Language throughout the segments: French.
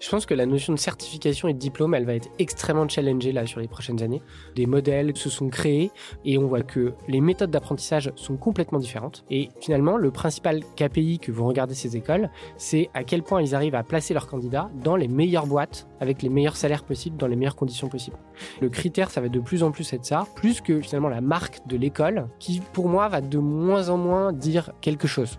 Je pense que la notion de certification et de diplôme, elle va être extrêmement challengée là sur les prochaines années. Des modèles se sont créés et on voit que les méthodes d'apprentissage sont complètement différentes. Et finalement, le principal KPI que vous regardez ces écoles, c'est à quel point ils arrivent à placer leurs candidats dans les meilleures boîtes avec les meilleurs salaires possibles, dans les meilleures conditions possibles. Le critère, ça va de plus en plus être ça, plus que finalement la marque de l'école, qui pour moi va de moins en moins dire quelque chose.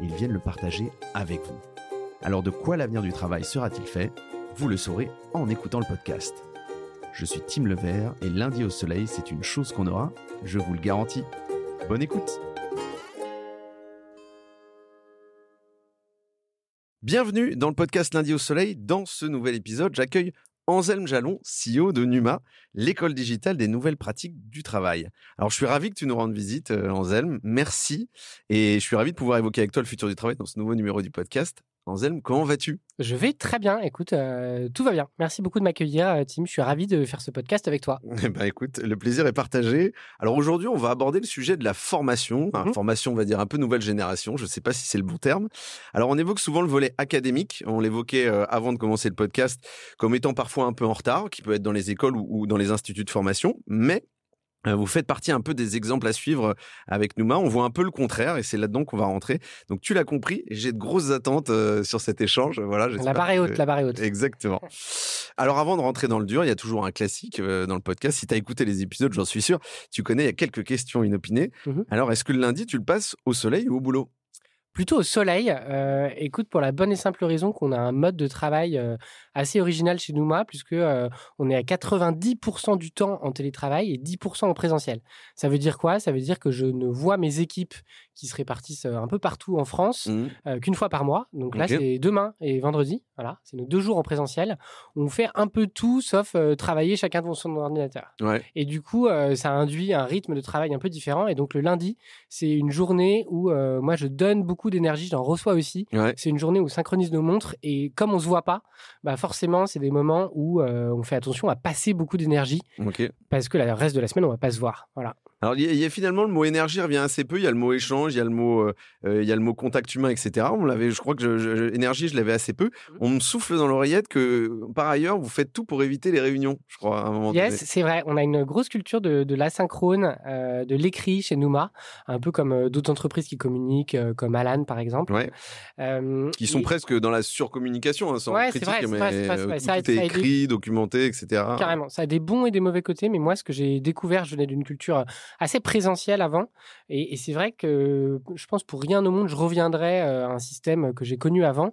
ils viennent le partager avec vous. Alors de quoi l'avenir du travail sera-t-il fait? Vous le saurez en écoutant le podcast. Je suis Tim Levert et lundi au soleil, c'est une chose qu'on aura, je vous le garantis. Bonne écoute Bienvenue dans le podcast Lundi au Soleil. Dans ce nouvel épisode, j'accueille Anselme Jalon, CEO de Numa, l'école digitale des nouvelles pratiques du travail. Alors, je suis ravi que tu nous rendes visite, euh, Anselme. Merci. Et je suis ravi de pouvoir évoquer avec toi le futur du travail dans ce nouveau numéro du podcast. Anselme, comment vas-tu? Je vais très bien. Écoute, euh, tout va bien. Merci beaucoup de m'accueillir, euh, Tim. Je suis ravi de faire ce podcast avec toi. Eh ben, écoute, le plaisir est partagé. Alors aujourd'hui, on va aborder le sujet de la formation. Enfin, Mhm. Formation, on va dire un peu nouvelle génération. Je ne sais pas si c'est le bon terme. Alors on évoque souvent le volet académique. On l'évoquait euh, avant de commencer le podcast comme étant parfois un peu en retard, qui peut être dans les écoles ou, ou dans les instituts de formation. Mais vous faites partie un peu des exemples à suivre euh, avec Nouma. On voit un peu le contraire et c'est là-dedans qu'on va rentrer. Donc tu l'as compris, j'ai de grosses attentes euh, sur cet échange. Voilà, La barre est haute, que- la barre est haute. Exactement. Alors avant de rentrer dans le dur, il y a toujours un classique euh, dans le podcast. Si tu as écouté les épisodes, j'en suis sûr, tu connais, il y a quelques questions inopinées. Mhm. Alors est-ce que le lundi, tu le passes au soleil ou au boulot? Plutôt au soleil. euh, écoute, pour la bonne et simple raison qu'on a un mode de travail euh, assez original chez Nouma, puisque euh, on est à 90% du temps en télétravail et 10% en présentiel. Ça veut dire quoi? Ça veut dire que je ne vois mes équipes qui se répartissent un peu partout en France euh, qu'une fois par mois. Donc là, c'est demain et vendredi. Voilà, c'est nos deux jours en présentiel. On fait un peu tout sauf travailler chacun devant son ordinateur. Ouais. Et du coup, ça induit un rythme de travail un peu différent. Et donc le lundi, c'est une journée où moi je donne beaucoup d'énergie, j'en reçois aussi. Ouais. C'est une journée où on synchronise nos montres et comme on se voit pas, bah forcément c'est des moments où euh, on fait attention à passer beaucoup d'énergie parce que le reste de la semaine on va pas se voir. Voilà. Alors il y, a- il y a finalement le mot énergie revient assez peu. Il y a le mot échange, il y a le mot, euh, euh, il y a le mot contact humain, etc. On l'avait, je crois que je- je- énergie, je l'avais assez peu. On me souffle dans l'oreillette que par ailleurs vous faites tout pour éviter les réunions. Je crois à un moment Yes, c'est vrai. On a une grosse culture de, de l'asynchrone, euh, de l'écrit chez Nouma, un peu comme euh, d'autres entreprises qui communiquent, comme Alan par exemple. Ouais. Qui sont et- presque dans la surcommunication, hein, sans Ouais, c'est critique, vrai, mais vrai, vrai, tout, Ça a- tout est ça aidé. écrit, documenté, etc. Carrément, ça a des bons et des mauvais côtés, mais moi, ce que j'ai découvert, je venais d'une culture assez présentielle avant, et, et c'est vrai que je pense pour rien au monde, je reviendrai euh, à un système que j'ai connu avant,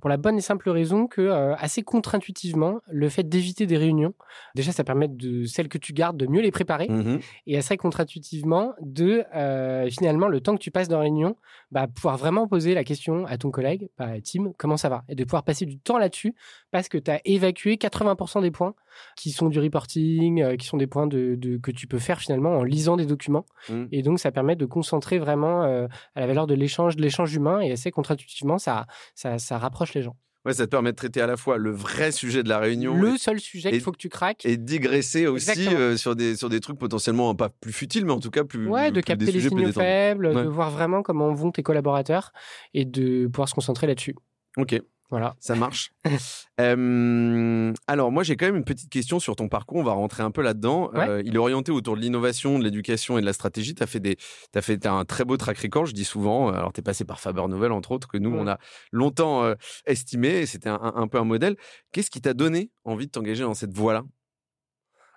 pour la bonne et simple raison que, euh, assez contre-intuitivement, le fait d'éviter des réunions, déjà, ça permet de celles que tu gardes de mieux les préparer, Mhm. et assez contre-intuitivement de euh, finalement le temps que tu passes dans la réunion, bah, pouvoir vraiment poser la question à ton collègue, bah, Tim, comment ça va? Et de pouvoir passer du temps là-dessus parce que tu as évacué 80% des points qui sont du reporting, euh, qui sont des points de, de- que tu peux faire finalement en lisant des documents. Mhm. Et donc ça permet de concentrer vraiment euh, à la valeur de l'échange, de l'échange humain et assez contre-intuitivement, ça, ça, ça rapproche les gens. Ouais, ça te permet de traiter à la fois le vrai sujet de la réunion Le seul sujet et- qu'il faut que tu craques, et digresser aussi euh, sur des sur des trucs potentiellement pas plus futiles, mais en tout cas plus Ouais, de plus- capter des les signaux faibles, Ouais. de voir vraiment comment vont tes collaborateurs et de pouvoir se concentrer là-dessus. Ok, Voilà. ça marche. Euh, alors moi j'ai quand même une petite question sur ton parcours. On va rentrer un peu là-dedans. Ouais. Euh, il est orienté autour de l'innovation, de l'éducation et de la stratégie. T'as fait des, fait un très beau track record. Je dis souvent. Alors t'es passé par Faber Novel entre autres que nous Mm. on a longtemps euh, estimé. et C'était un, un- un peu un modèle. Qu'est-ce qui t'a donné envie de t'engager dans cette voie-là?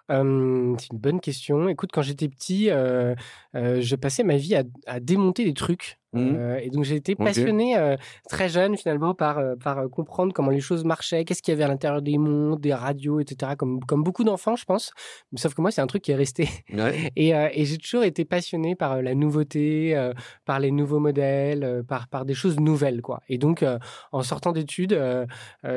Euh, c'est une bonne question. Écoute, quand j'étais petit, euh, euh, je passais ma vie à, à démonter des trucs. Mmh. Euh, et donc j'ai été passionné euh, très jeune finalement par, euh, par comprendre comment les choses marchaient, qu'est-ce qu'il y avait à l'intérieur des mondes, des radios, etc. Comme, comme beaucoup d'enfants, je pense. sauf que moi, c'est un truc qui est resté. et, et j'ai toujours été passionné par la nouveauté, par les nouveaux modèles, par, par des choses nouvelles. quoi. Et donc, en sortant d'études,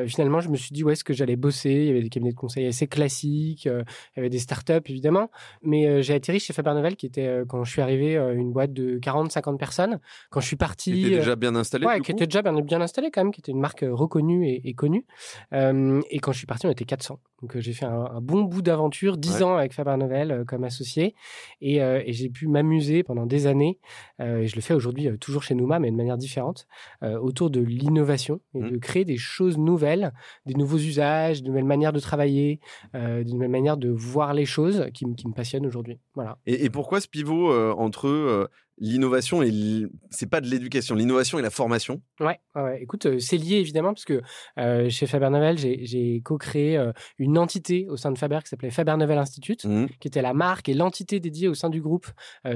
finalement, je me suis dit où est-ce que j'allais bosser? Il y avait des cabinets de conseil assez classiques, il y avait des startups évidemment. Mais j'ai atterri chez Faber Novel, qui était, quand je suis arrivé, une boîte de 40-50 personnes quand je suis parti. Qui était déjà bien installé Ouais, qui était déjà bien, bien installé quand même, qui était une marque euh, reconnue et, connue. Euh, et quand je suis parti, on était 400. Donc euh, j'ai fait un, bon bout d'aventure, 10 ans avec Faber Novel comme associé. Et, et j'ai pu m'amuser pendant des années, et je le fais aujourd'hui toujours chez Nouma, mais de manière différente, autour de l'innovation et mmh. de créer des choses nouvelles, des nouveaux usages, de nouvelles manières de travailler, de nouvelles manières de voir les choses qui, qui me passionnent aujourd'hui. Voilà. Et, et, pourquoi ce pivot entre l'innovation et c'est pas de l'éducation, l'innovation et la formation. Ouais, ouais. écoute, euh, c'est lié évidemment parce que euh, chez Faber Novel, j'ai co-créé euh, une entité au sein de Faber qui s'appelait Faber Novel Institute, mmh. qui était la marque et l'entité dédiée au sein du groupe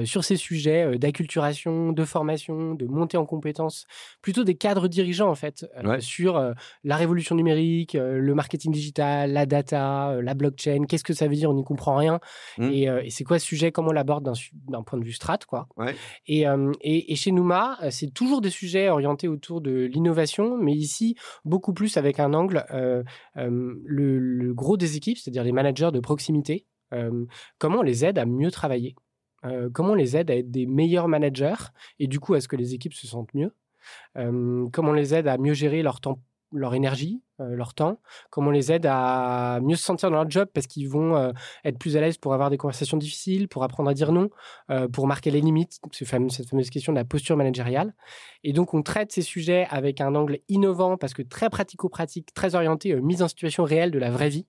sur ces sujets d'acculturation, de formation, de montée en compétences, plutôt des cadres dirigeants en fait, sur la révolution numérique, le marketing digital, la data, la blockchain, qu'est-ce que ça veut dire, on n'y comprend rien, mmh. et, et c'est quoi ce sujet, comment on l'aborde d'un point de vue strat, quoi? Ouais. Euh, et, chez Nouma, euh, c'est toujours des sujets orientés autour de l'innovation, mais ici, beaucoup plus avec un angle, euh, le, gros des équipes, c'est-à-dire les managers de proximité, comment on les aide à mieux travailler, comment on les aide à être des meilleurs managers, et du coup, à ce que les équipes se sentent mieux, comment on les aide à mieux gérer leur temps leur énergie, euh, leur temps, comment on les aide à mieux se sentir dans leur job parce qu'ils vont euh, être plus à l'aise pour avoir des conversations difficiles, pour apprendre à dire non, euh, pour marquer les limites, cette fameuse question de la posture managériale. Et donc, on traite ces sujets avec un angle innovant parce que très pratico-pratique, très orienté mise en situation réelle de la vraie vie.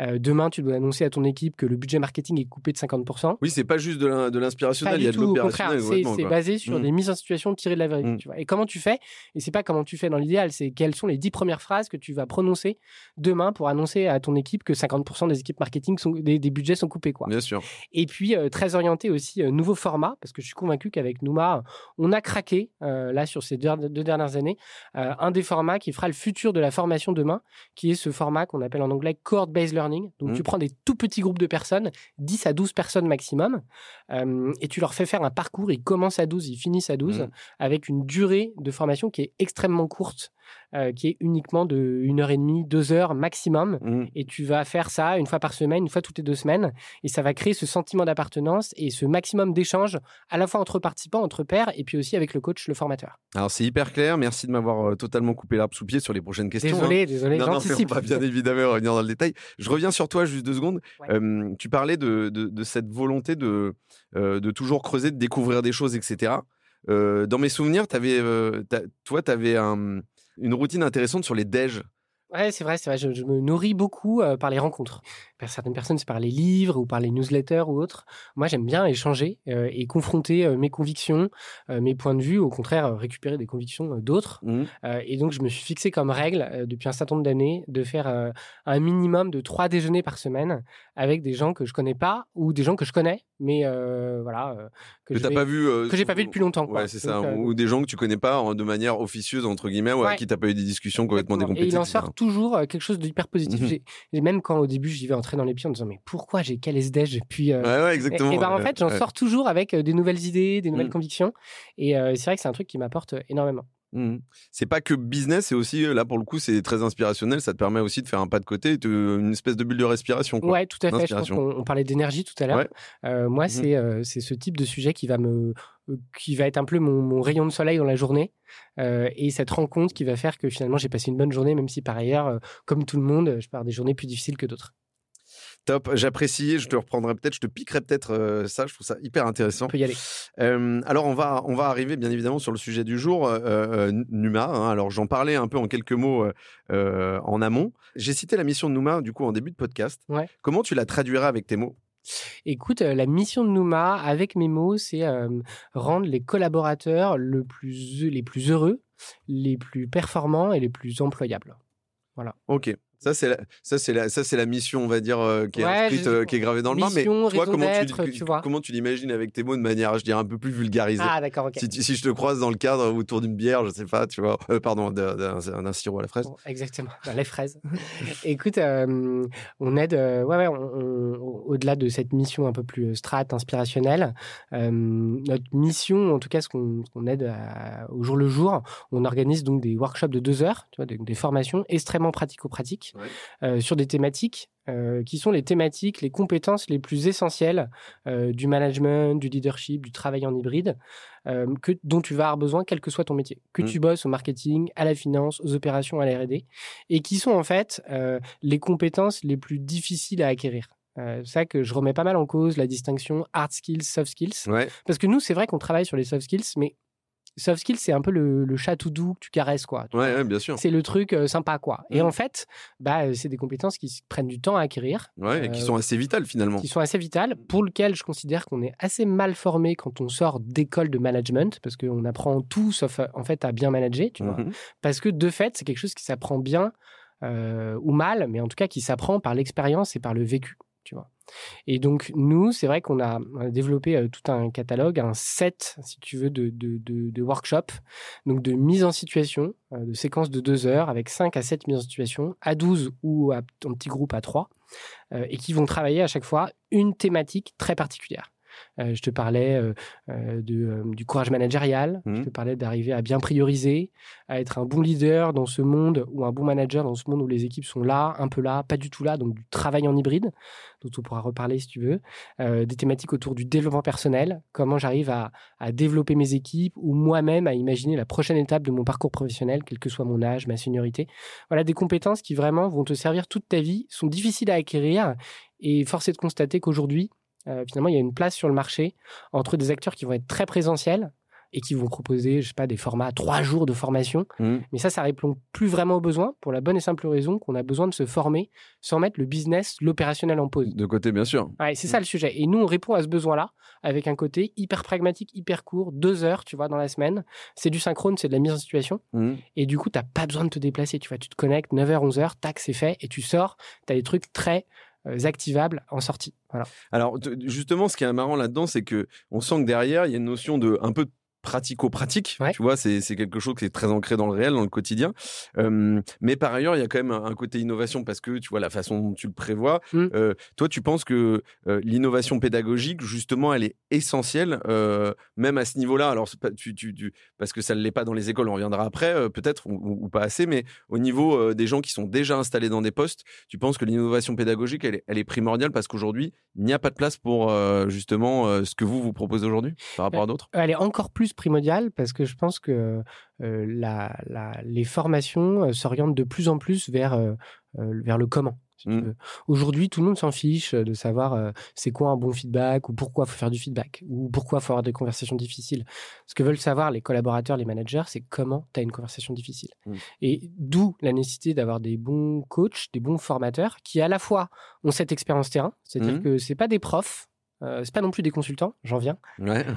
Euh, demain, tu dois annoncer à ton équipe que le budget marketing est coupé de 50%. Oui, c'est pas juste de l'inspirationnel, il y a de l'opérationnel. C'est basé sur mmh. des mises en situation tirées de la vérité. Mmh. Tu vois. Et comment tu fais? Et c'est pas comment tu fais dans l'idéal, c'est quelles sont les dix premières phrases que tu vas prononcer demain pour annoncer à ton équipe que 50% des équipes marketing sont des, budgets sont coupés, quoi. Bien sûr. Et puis euh, très orienté aussi euh, nouveau format, parce que je suis convaincu qu'avec Nouma, on a craqué là sur ces deux, deux dernières années un des formats qui fera le futur de la formation demain, qui est ce format qu'on appelle en anglais court based learning. Donc Mmh. tu prends des tout petits groupes de personnes, 10 à 12 personnes maximum, euh, et tu leur fais faire un parcours. Ils commencent à 12, ils finissent à 12, mmh. avec une durée de formation qui est extrêmement courte. Euh, qui est uniquement de 1 heure et demie, 2 heures maximum. Mmh. Et tu vas faire ça une fois par semaine, une fois toutes les deux semaines. Et ça va créer ce sentiment d'appartenance et ce maximum d'échanges à la fois entre participants, entre pairs, et puis aussi avec le coach, le formateur. Alors c'est hyper clair. Merci de m'avoir euh, totalement coupé l'arbre sous pied sur les prochaines questions. Désolé, hein. désolé, j'anticipe. On va bien évidemment revenir dans le détail. Je reviens sur toi juste deux secondes. tu parlais de, de, cette volonté de, euh, de toujours creuser, de découvrir des choses, etc. dans mes souvenirs, avais, toi, tu avais un, une routine intéressante sur les déj. Ouais, c'est vrai, c'est vrai. Je, me nourris beaucoup euh, par les rencontres. Certaines personnes, c'est par les livres ou par les newsletters ou autres. Moi, j'aime bien échanger euh, et confronter euh, mes convictions, mes points de vue, au contraire, récupérer des convictions d'autres. Mmh. et donc, je me suis fixé comme règle depuis un certain nombre d'années de faire un minimum de trois déjeuners par semaine avec des gens que je connais pas ou des gens que je connais, mais voilà que, je pas vu, que j'ai pas vu depuis longtemps. Ouais, c'est ça. ou des gens que tu connais pas de manière officieuse entre guillemets, ou avec qui t'as pas eu des discussions complètement décomplétées toujours euh, quelque chose de hyper positif. Mmh même quand au début j'y vais entrer dans les pieds en disant mais pourquoi j'ai quel puis euh, ouais, ouais, exactement. Et, ben en fait j'en sors toujours avec euh, des nouvelles idées, des nouvelles mmh. convictions et c'est vrai que c'est un truc qui m'apporte énormément. Mmh. C'est pas que business, c'est aussi là pour le coup, c'est très inspirationnel. Ça te permet aussi de faire un pas de côté, de, une espèce de bulle de respiration. Quoi, ouais, tout à fait. Je pense on, parlait d'énergie tout à l'heure. moi, c'est c'est ce type de sujet qui va me qui va être un peu mon, rayon de soleil dans la journée euh, et cette rencontre qui va faire que finalement j'ai passé une bonne journée même si par ailleurs euh, comme tout le monde je pars des journées plus difficiles que d'autres Top, j'apprécie. Je te reprendrai peut-être, je te piquerai peut-être euh, ça. Je trouve ça hyper intéressant. On peut y aller. alors on va, on va arriver bien évidemment sur le sujet du jour, Numa. Hein. alors j'en parlais un peu en quelques mots en amont. J'ai cité la mission de Numa du coup en début de podcast. Ouais. Comment tu la traduiras avec tes mots? Écoute, euh, la mission de Nouma, avec mes mots, c'est euh, rendre les collaborateurs le plus, les plus heureux, les plus performants et les plus employables. Voilà. Ok. Ça, c'est la, ça, c'est la, ça, c'est la mission, on va dire, euh, qui, est inscrite, euh, qui est gravée dans le marbre. Mais toi, comment tu, tu comment tu l'imagines avec tes mots de manière, je dirais, un peu plus vulgarisée? Ah, d'accord, ok. Si, si, je te croise dans le cadre autour d'une bière, je sais pas, tu vois, euh, pardon, d'un sirop à la fraise. exactement, les fraises. Écoute, on aide, ouais, ouais, au-delà de cette mission un peu plus strat, inspirationnelle, notre mission, en tout cas, ce qu'on aide au jour le jour, on organise donc des workshops de deux heures, tu vois, des, des formations extrêmement pratico-pratiques euh, sur des thématiques euh, qui sont les thématiques, les compétences les plus essentielles euh, du management, du leadership, du travail en hybride, que, dont tu vas avoir besoin quel que soit ton métier. Que mmh. tu bosses au marketing, à la finance, aux opérations, à la R&D, et qui sont en fait les compétences les plus difficiles à acquérir. c'est ça que je remets pas mal en cause, la distinction hard skills, soft skills. Parce que nous, c'est vrai qu'on travaille sur les soft skills, mais soft skills, c'est un peu le, chat tout doux que tu caresses, quoi. ouais, bien sûr. C'est le truc euh, sympa, quoi. Et mmh. en fait, bah, euh, c'est des compétences qui prennent du temps à acquérir. Ouais, et qui sont euh, assez vitales, finalement. Qui sont assez vitales, pour lequel je considère qu'on est assez mal formé quand on sort d'école de management, parce qu'on apprend tout sauf, en fait, à bien manager, tu vois. Mmh parce que, de fait, c'est quelque chose qui s'apprend bien ou mal, mais en tout cas qui s'apprend par l'expérience et par le vécu, Et donc, nous, c'est vrai qu'on a, développé euh, tout un catalogue, un set, si tu veux, de, workshops, donc de mise en situation, euh, de séquences de deux heures, avec 5 à 7 mises en situation, à 12 ou en petit groupe à 3, euh, et qui vont travailler à chaque fois une thématique très particulière. Euh, je te parlais euh, euh, de, du courage managérial. Je mmh. te parlais d'arriver à bien prioriser, à être un bon leader dans ce monde ou un bon manager dans ce monde où les équipes sont là, un peu là, pas du tout là. Donc du travail en hybride, dont on pourra reparler si tu veux. des thématiques autour du développement personnel. Comment j'arrive à, à développer mes équipes ou moi-même à imaginer la prochaine étape de mon parcours professionnel, quel que soit mon âge, ma seniorité. Voilà des compétences qui vraiment vont te servir toute ta vie, sont difficiles à acquérir et force est de constater qu'aujourd'hui, euh, finalement, il y a une place sur le marché entre des acteurs qui vont être très présentiels et qui vont proposer, je sais pas, des formats trois jours de formation. Mmh. Mais ça, ça répond plus vraiment aux besoins pour la bonne et simple raison qu'on a besoin de se former sans mettre le business, l'opérationnel en pause. De côté, bien sûr. Ouais, c'est ça le sujet. Et nous, on répond à ce besoin-là avec un côté hyper pragmatique, hyper court, deux heures, tu vois, dans la semaine. C'est du synchrone, c'est de la mise en situation. Mmh. Et du coup, tu n'as pas besoin de te déplacer. Tu vois, tu te connectes 9h, 11h, tac, c'est fait, et tu sors. Tu as des trucs très activables en sortie. Alors justement, ce qui est marrant là-dedans, c'est que on sent que derrière, il y a une notion de un peu pratico-pratique. Tu vois, c'est quelque chose qui est très ancré dans le réel, dans le quotidien. mais par ailleurs, il y a quand même un, côté innovation parce que tu vois la façon dont tu le prévois. Mmh. toi, tu penses que l'innovation pédagogique, justement, elle est essentielle, même à ce niveau-là? Alors, tu, tu, parce que ça ne l'est pas dans les écoles, on reviendra après, peut-être, ou, pas assez, mais au niveau des gens qui sont déjà installés dans des postes, tu penses que l'innovation pédagogique, elle est, elle est, primordiale parce qu'aujourd'hui, il n'y a pas de place pour justement ce que vous vous proposez aujourd'hui par rapport à d'autres? Elle est encore plus primordial parce que je pense que euh, la, les formations euh, s'orientent de plus en plus vers, euh, vers le comment. Mmh. Aujourd'hui, tout le monde s'en fiche de savoir c'est quoi un bon feedback ou pourquoi il faut faire du feedback ou pourquoi il faut avoir des conversations difficiles. Ce que veulent savoir les collaborateurs, les managers, c'est comment tu as une conversation difficile. Mmh. Et d'où la nécessité d'avoir des bons coachs, des bons formateurs qui à la fois ont cette expérience terrain, c'est-à-dire mmh. que c'est pas des profs euh, c'est pas non plus des consultants, j'en viens.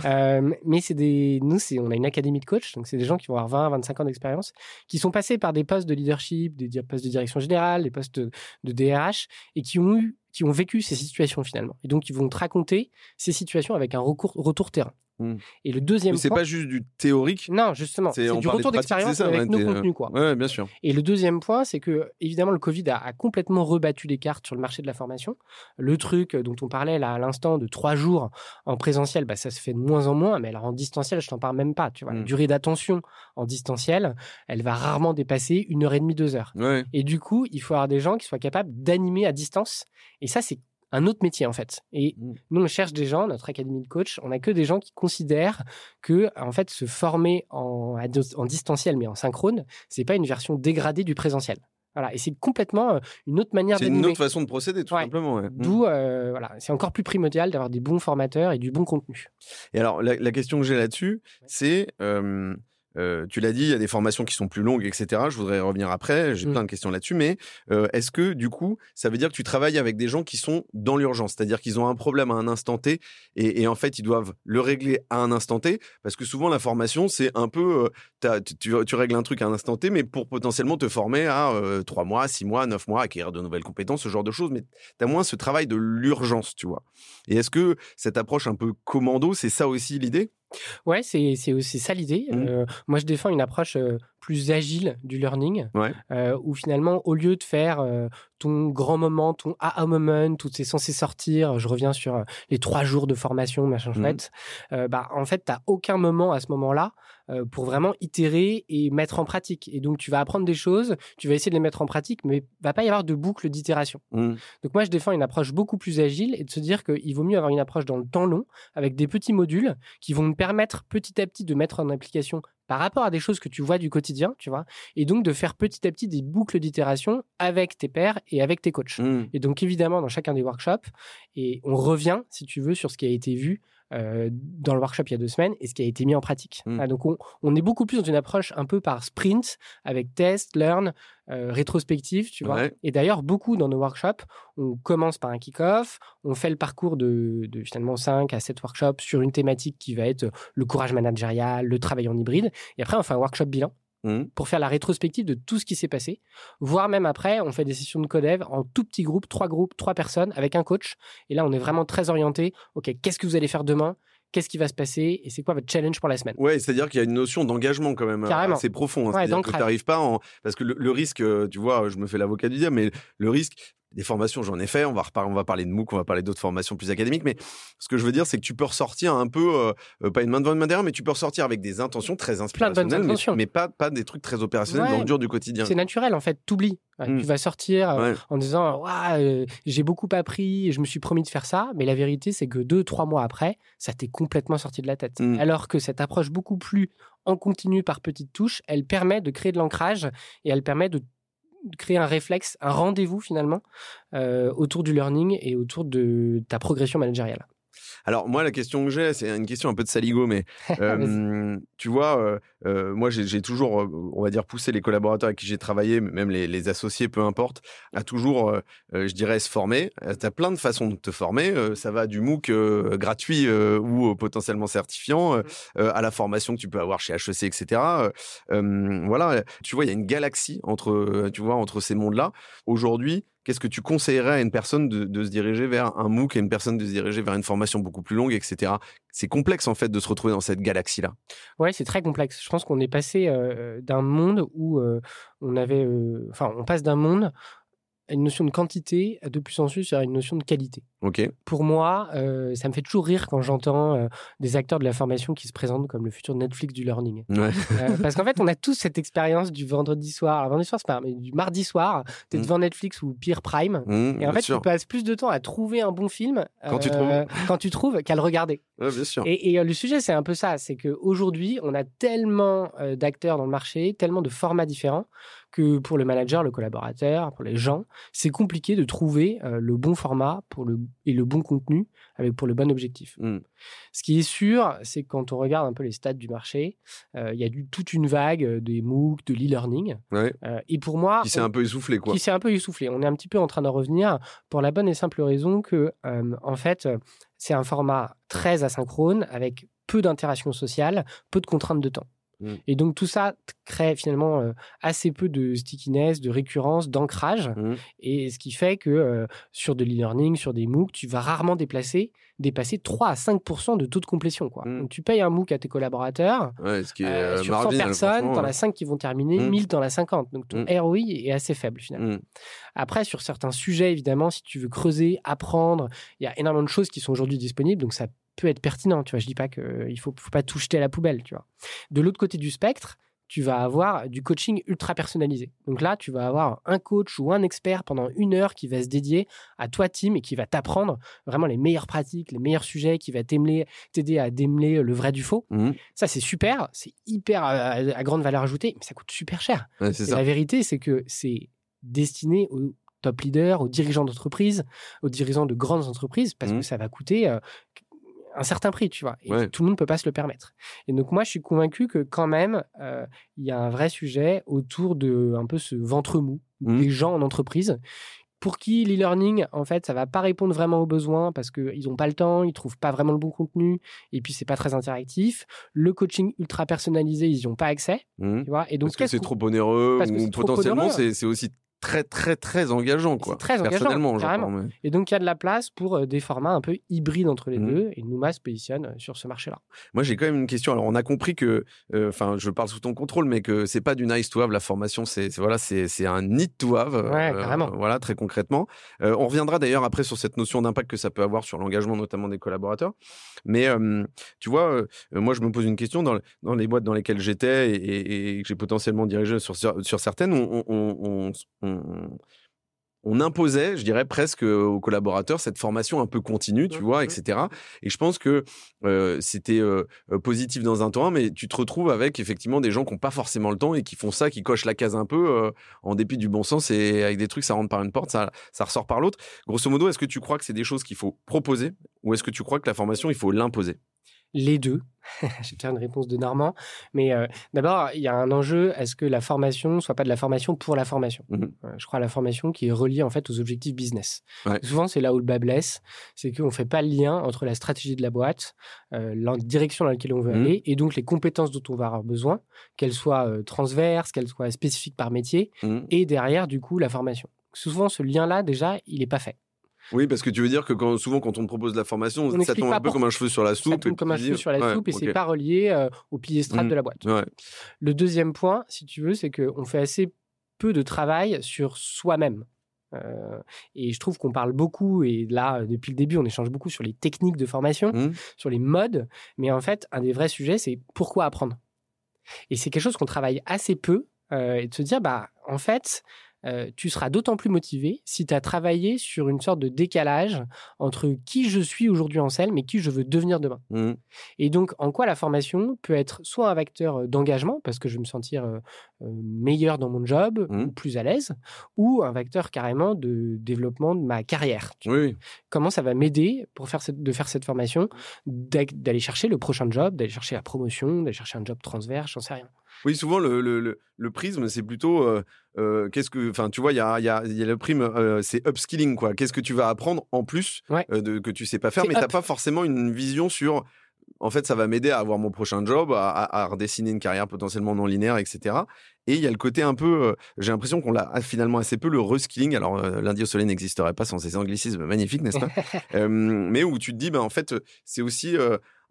Euh, mais c'est des, nous, c'est, on a une académie de coach, donc c'est des gens qui vont avoir 20, 25 ans d'expérience, qui sont passés par des postes de leadership, des postes de direction générale, des postes de, de DRH, et qui ont eu, qui ont vécu ces situations finalement. Et donc, ils vont te raconter ces situations avec un recours, retour terrain. Mmh. Et le deuxième c'est pas juste du théorique. Non, justement, c'est du retour d'expérience avec nos contenus, quoi. Ouais, bien sûr. Et le deuxième point, c'est que évidemment le Covid a, complètement rebattu les cartes sur le marché de la formation. Le truc dont on parlait là à l'instant de trois jours en présentiel, bah, ça se fait de moins en moins. Mais alors en distanciel, je t'en parle même pas. Tu vois, la mmh. durée d'attention en distanciel, elle va rarement dépasser une heure et demie, deux heures. Et du coup, il faut avoir des gens qui soient capables d'animer à distance. Et ça, c'est un autre métier en fait. Et mmh. nous, on cherche des gens, notre académie de coach, on n'a que des gens qui considèrent que en fait se former en, en distanciel mais en synchrone, c'est pas une version dégradée du présentiel. Voilà, et c'est complètement euh, une autre manière C'est une autre façon de procéder, tout simplement. D'où, euh, voilà, c'est encore plus primordial d'avoir des bons formateurs et du bon contenu. Et alors, la, question que j'ai là-dessus, c'est euh, tu l'as dit, il y a des formations qui sont plus longues, etc. Je voudrais revenir après, j'ai Mm. plein de questions là-dessus, mais euh, est-ce que du coup, ça veut dire que tu travailles avec des gens qui sont dans l'urgence, c'est-à-dire qu'ils ont un problème à un instant T et, et en fait, ils doivent le régler à un instant T, parce que souvent la formation, c'est un peu, euh, tu, règles un truc à un instant T, mais pour potentiellement te former à euh, trois mois, six mois, neuf mois, acquérir de nouvelles compétences, ce genre de choses, mais tu as moins ce travail de l'urgence, tu vois. Et est-ce que cette approche un peu commando, c'est ça aussi l'idée? Ouais, c'est c'est aussi ça l'idée. Euh, moi, je défends une approche plus agile du learning, Ouais. euh, où finalement, au lieu de faire euh, ton grand moment, ton aha moment, tout c'est censé sortir, je reviens sur euh, les trois jours de formation, machin Mhm. chouette, euh, bah, en fait, tu n'as aucun moment à ce moment-là pour vraiment itérer et mettre en pratique. Et donc, tu vas apprendre des choses, tu vas essayer de les mettre en pratique, mais il va pas y avoir de boucle d'itération. Mm. Donc moi, je défends une approche beaucoup plus agile et de se dire qu'il vaut mieux avoir une approche dans le temps long avec des petits modules qui vont me permettre petit à petit de mettre en application par rapport à des choses que tu vois du quotidien, tu vois, et donc de faire petit à petit des boucles d'itération avec tes pairs et avec tes coachs. Mm. Et donc évidemment dans chacun des workshops, et on revient, si tu veux, sur ce qui a été vu euh, dans le workshop il y a deux semaines et ce qui a été mis en pratique. Mm. Ah, donc on, on est beaucoup plus dans une approche un peu par sprint, avec test, learn, euh, rétrospective, tu vois. Ouais. Et d'ailleurs, beaucoup dans nos workshops, on commence par un kick-off, on fait le parcours de, de finalement 5 à 7 workshops sur une thématique qui va être le courage managérial, le travail en hybride. Et après, on fait un workshop bilan Mm. pour faire la rétrospective de tout ce qui s'est passé. Voire même après, on fait des sessions de codev en tout petit groupe, trois groupes, trois personnes, avec un coach. Et là, on est vraiment très orienté. OK, qu'est-ce que vous allez faire demain? Qu'est-ce qui va se passer? Et c'est quoi votre challenge pour la semaine? Ouais, c'est-à-dire qu'il y a une notion d'engagement quand même Carrément. assez profond. hein. Ouais, c'est-à-dire que tu n'arrives pas en... Parce que le, le risque, euh, tu vois, je me fais l'avocat du diable, mais le risque, des formations, j'en ai fait, on va, repar- on va parler de MOOC, on va parler d'autres formations plus académiques, mais ce que je veux dire, c'est que tu peux ressortir un peu, euh, pas une main devant une main derrière, mais tu peux ressortir avec des intentions très inspirationnelles, mais, mais pas, pas des trucs très opérationnels Ouais. dans le dur du quotidien. C'est naturel, en fait. T'oublies. Ouais, Mm. Tu vas sortir euh, Ouais. en disant euh, j'ai beaucoup appris, je me suis promis de faire ça, mais la vérité c'est que deux, trois mois après, ça t'est complètement sorti de la tête. Mm. Alors que cette approche beaucoup plus en continu par petites touches, elle permet de créer de l'ancrage et elle permet de créer un réflexe, un rendez-vous finalement euh, autour du learning et autour de ta progression managériale. Alors moi, la question que j'ai, c'est une question un peu de saligo, mais euh, tu vois, euh, euh, moi j'ai toujours, on va dire, poussé les collaborateurs avec qui j'ai travaillé, même les, les associés, peu importe, à toujours, je dirais, se former. tu as plein de façons de te former. ça va du MOOC gratuit ou potentiellement certifiant, euh, à la formation que tu peux avoir chez HEC, etc. Voilà, tu vois, il y a une galaxie entre, tu vois, entre ces mondes-là. Aujourd'hui, qu'est-ce que tu conseillerais à une personne de, se diriger vers un MOOC et une personne de se diriger vers une formation beaucoup plus longue, etc. C'est complexe en fait de se retrouver dans cette galaxie-là. Ouais, c'est très complexe. Je pense qu'on est passé euh, d'un monde où euh, on avait, euh, enfin, on passe d'un monde une notion de quantité à de plus à une notion de qualité. Pour moi, euh, ça me fait toujours rire quand j'entends euh, des acteurs de la formation qui se présentent comme le futur Netflix du learning. Ouais. Euh, parce qu'en fait, on a tous cette expérience du vendredi soir. Alors, vendredi soir, c'est pas, mais du mardi soir, tu es Mm. devant Netflix ou pire Prime. Mmh, Et en fait, sûr. tu passes plus de temps à trouver un bon film Quand tu trouves. quand tu trouves qu'à le regarder. Ouais, bien sûr. Et, et, le sujet, c'est un peu ça. C'est qu'aujourd'hui, on a tellement d'acteurs dans le marché, tellement de formats différents, que pour le manager, le collaborateur, pour les gens, c'est compliqué de trouver euh, le bon format pour le, et le bon contenu avec, pour le bon objectif. Mm. Ce qui est sûr, c'est que quand on regarde un peu les stats du marché, euh, il y a du, toute une vague des MOOC, de l'e-learning. Ouais. Euh, et pour moi... Qui s'est un peu essoufflé, quoi. qui s'est un peu essoufflé. On est un petit peu en train d'en revenir pour la bonne et simple raison que, en fait, c'est un format très asynchrone avec peu d'interaction sociale, peu de contraintes de temps. Mm. Et donc tout ça crée finalement euh, assez peu de stickiness, de récurrence, d'ancrage. Mmh. Et ce qui fait que euh, sur de l'e-learning, sur des MOOC, tu vas rarement déplacer, dépasser 3 à 5% de taux de complétion. Quoi. Mm. Donc tu payes un MOOC à tes collaborateurs, Ouais, ce qui est euh, sur 100 marginal, personnes, t'en ouais. as 5 qui vont terminer, Mm. 1000 t'en as 50. Donc ton Mm. ROI est assez faible finalement. Après, sur certains sujets, évidemment, si tu veux creuser, apprendre, il y a énormément de choses qui sont aujourd'hui disponibles, donc ça peut être pertinent. Tu vois, je dis pas qu'il faut, faut pas tout jeter à la poubelle. Tu vois. De l'autre côté du spectre, tu vas avoir du coaching ultra personnalisé. Donc là, tu vas avoir un coach ou un expert pendant une heure qui va se dédier à toi, team, et qui va t'apprendre vraiment les meilleures pratiques, les meilleurs sujets, qui va t'aider à démêler le vrai du faux. Mmh. Ça, c'est super, c'est hyper euh, à grande valeur ajoutée, mais ça coûte super cher. Ouais, c'est Et ça. la vérité, c'est que c'est destiné aux top leaders, aux dirigeants d'entreprise, aux dirigeants de grandes entreprises, parce que ça va coûter euh, un certain prix, tu vois. Et tout le monde peut pas se le permettre. Et donc moi, je suis convaincu que quand même, euh, il y a un vrai sujet autour de un peu ce ventre mou mmh. des gens en entreprise pour qui l'e-learning, en fait, ça va pas répondre vraiment aux besoins parce qu'ils n'ont pas le temps, ils trouvent pas vraiment le bon contenu et puis c'est pas très interactif. Le coaching ultra personnalisé, ils n'y ont pas accès. Mmh. Tu vois et donc, parce que c'est trop onéreux ou potentiellement c'est aussi très très très engageant quoi. Très engageant, carrément. Et donc il y a de la place pour euh, des formats un peu hybrides entre les mmh. deux et Nouma se positionne euh, sur ce marché-là. Moi j'ai quand même une question. Alors on a compris que, euh, enfin je parle sous ton contrôle, mais que c'est pas du nice to have la formation, c'est voilà c'est un need to have. Ouais, carrément. Voilà très concrètement. on reviendra d'ailleurs après sur cette notion d'impact que ça peut avoir sur l'engagement notamment des collaborateurs. Mais tu vois, moi je me pose une question dans, dans les boîtes dans lesquelles j'étais et, que j'ai potentiellement dirigé sur, sur certaines, on, on, on on, imposait, je dirais presque aux collaborateurs cette formation un peu continue, tu mmh, vois, mmh. etc. Et je pense que euh, c'était euh, euh, positif dans un temps, mais tu te retrouves avec effectivement des gens qui n'ont pas forcément le temps et qui font ça, qui cochent la case un peu en dépit du bon sens et avec des trucs, ça rentre par une porte, ça, ça ressort par l'autre. Grosso modo, est-ce que tu crois que c'est des choses qu'il faut proposer ou est-ce que tu crois que la formation, il faut l'imposer? Les deux. je vais faire une réponse de Normand. Mais euh, d'abord, il y a un enjeu est-ce que la formation soit pas de la formation pour la formation? Mmh Je crois à la formation qui est reliée en fait aux objectifs business. Souvent, c'est là où le bas blesse c'est qu'on ne fait pas le lien entre la stratégie de la boîte, euh, la direction dans laquelle on veut mmh aller, et donc les compétences dont on va avoir besoin, qu'elles soient euh, transverses, qu'elles soient spécifiques par métier, mmh. et derrière, du coup, la formation. Souvent, ce lien-là, déjà, il n'est pas fait. Oui, parce que tu veux dire que quand, souvent, quand on te propose de la formation, ça tombe un peu comme un cheveu sur la soupe. Ça tombe comme un cheveu sur la soupe et c'est pas relié euh, au pilier strat mmh. de la boîte. Le deuxième point, si tu veux, c'est qu'on fait assez peu de travail sur soi-même. Euh, et je trouve qu'on parle beaucoup, et là, depuis le début, on échange beaucoup sur les techniques de formation, mmh. sur les modes. Mais en fait, un des vrais sujets, c'est pourquoi apprendre. Et c'est quelque chose qu'on travaille assez peu. Euh, et de se dire, bah, en fait, euh, tu seras d'autant plus motivé si tu as travaillé sur une sorte de décalage entre qui je suis aujourd'hui en selle, mais qui je veux devenir demain. Mmh. Et donc, en quoi la formation peut être soit un vecteur euh, d'engagement, parce que je vais me sentir euh, meilleur dans mon job, mmh. ou plus à l'aise, ou un vecteur carrément de développement de ma carrière. Comment ça va m'aider pour faire cette, de faire cette formation, d'aller chercher le prochain job, d'aller chercher la promotion, d'aller chercher un job transverse, j'en sais rien. Oui, souvent le, le, le, prisme, c'est plutôt euh, euh, qu'est-ce que, enfin, tu vois, il y a, y, a, y a, le prime, euh, c'est upskilling quoi. Qu'est-ce que tu vas apprendre en plus de que tu sais pas faire, mais tu t'as pas forcément une vision sur. En fait, ça va m'aider à avoir mon prochain job, à, à, redessiner une carrière potentiellement non linéaire, etc. Et il y a le côté un peu, j'ai l'impression qu'on l'a finalement assez peu le reskilling. Alors, lundi au soleil n'existerait pas sans ces anglicismes magnifiques, n'est-ce pas? Mais où tu te dis, ben, en fait, c'est aussi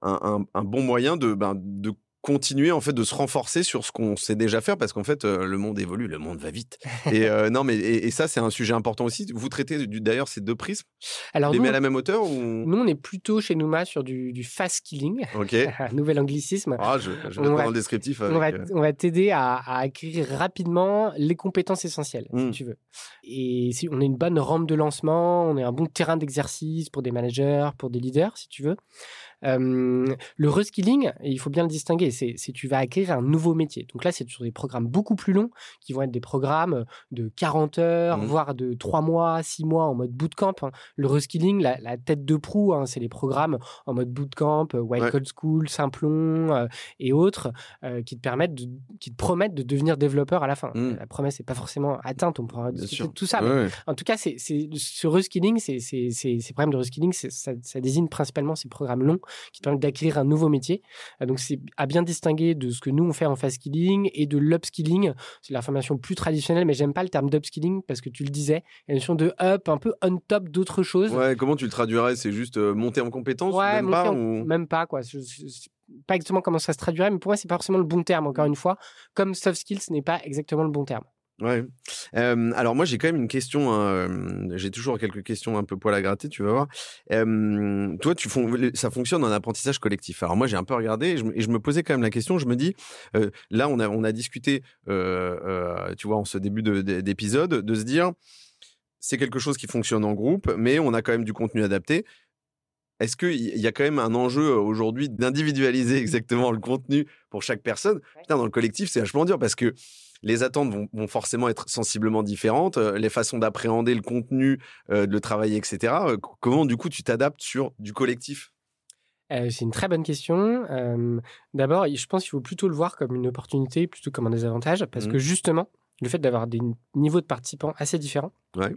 un, un, bon moyen de, ben, de continuer en fait de se renforcer sur ce qu'on sait déjà faire parce qu'en fait euh, le monde évolue, le monde va vite. Et euh, non mais et, ça c'est un sujet important aussi. Vous traitez d'ailleurs ces deux prismes. Alors les met à la même hauteur ou? Nous on est plutôt chez Nouma sur du, du fast skilling. Ok. Nouvel anglicisme. Ah je, je vais dans le descriptif. on, va, euh on, va, t'aider à, à, acquérir rapidement les compétences essentielles si mmh. tu veux. Et si on est une bonne rampe de lancement, on est un bon terrain d'exercice pour des managers, pour des leaders si tu veux le reskilling, il faut bien le distinguer, c'est tu vas acquérir un nouveau métier. Donc là, c'est sur des programmes beaucoup plus longs qui vont être des programmes de 40 heures, mmh. voire de 3 mois, 6 mois en mode bootcamp. Hein. Le reskilling, la, la, tête de proue, hein, c'est les programmes en mode bootcamp, euh, Wild Code School, Simplon euh, et autres euh, qui te permettent, de, qui te promettent de devenir développeur à la fin. Mmh. La promesse n'est pas forcément atteinte, on pourra discuter de tout ça. En tout cas, c'est ce reskilling, ces programmes de reskilling, ça, ça désigne principalement ces programmes longs qui te permettent d'acquérir un nouveau métier. Euh, donc, c'est à bien distinguer de ce que nous, on fait en fast skilling et de l'upskilling. C'est la formation plus traditionnelle, mais j'aime pas le terme d'upskilling parce que tu le disais, il y a une notion de up un peu on top d'autres choses. Ouais, comment tu le traduirais? C'est juste euh, monter en compétence ouais, même, pas, même pas, quoi. Je, pas exactement comment ça se traduirait, mais pour moi, c'est pas forcément le bon terme, encore une fois. Comme soft skills, ce n'est pas exactement le bon terme. Ouais. alors moi j'ai quand même une question. Hein, j'ai toujours quelques questions un peu poil à gratter, tu vas voir. toi, tu ça fonctionne en apprentissage collectif. Alors moi j'ai un peu regardé et je, me posais quand même la question. Je me dis, là on a on a discuté, tu vois, en ce début d'épisode, de, se dire, c'est quelque chose qui fonctionne en groupe, mais on a quand même du contenu adapté. Est-ce qu'il y a quand même un enjeu aujourd'hui d'individualiser exactement le contenu pour chaque personne? Putain, dans le collectif, c'est vachement dur parce que les attentes vont, forcément être sensiblement différentes, euh, les façons d'appréhender le contenu, euh, de le travailler, etc. Euh, comment, du coup, tu t'adaptes sur du collectif? Euh, c'est une très bonne question. Euh, D'abord, je pense qu'il faut plutôt le voir comme une opportunité plutôt que comme un désavantage, parce Mhm. que justement, le fait d'avoir des niveaux de participants assez différents, Ouais.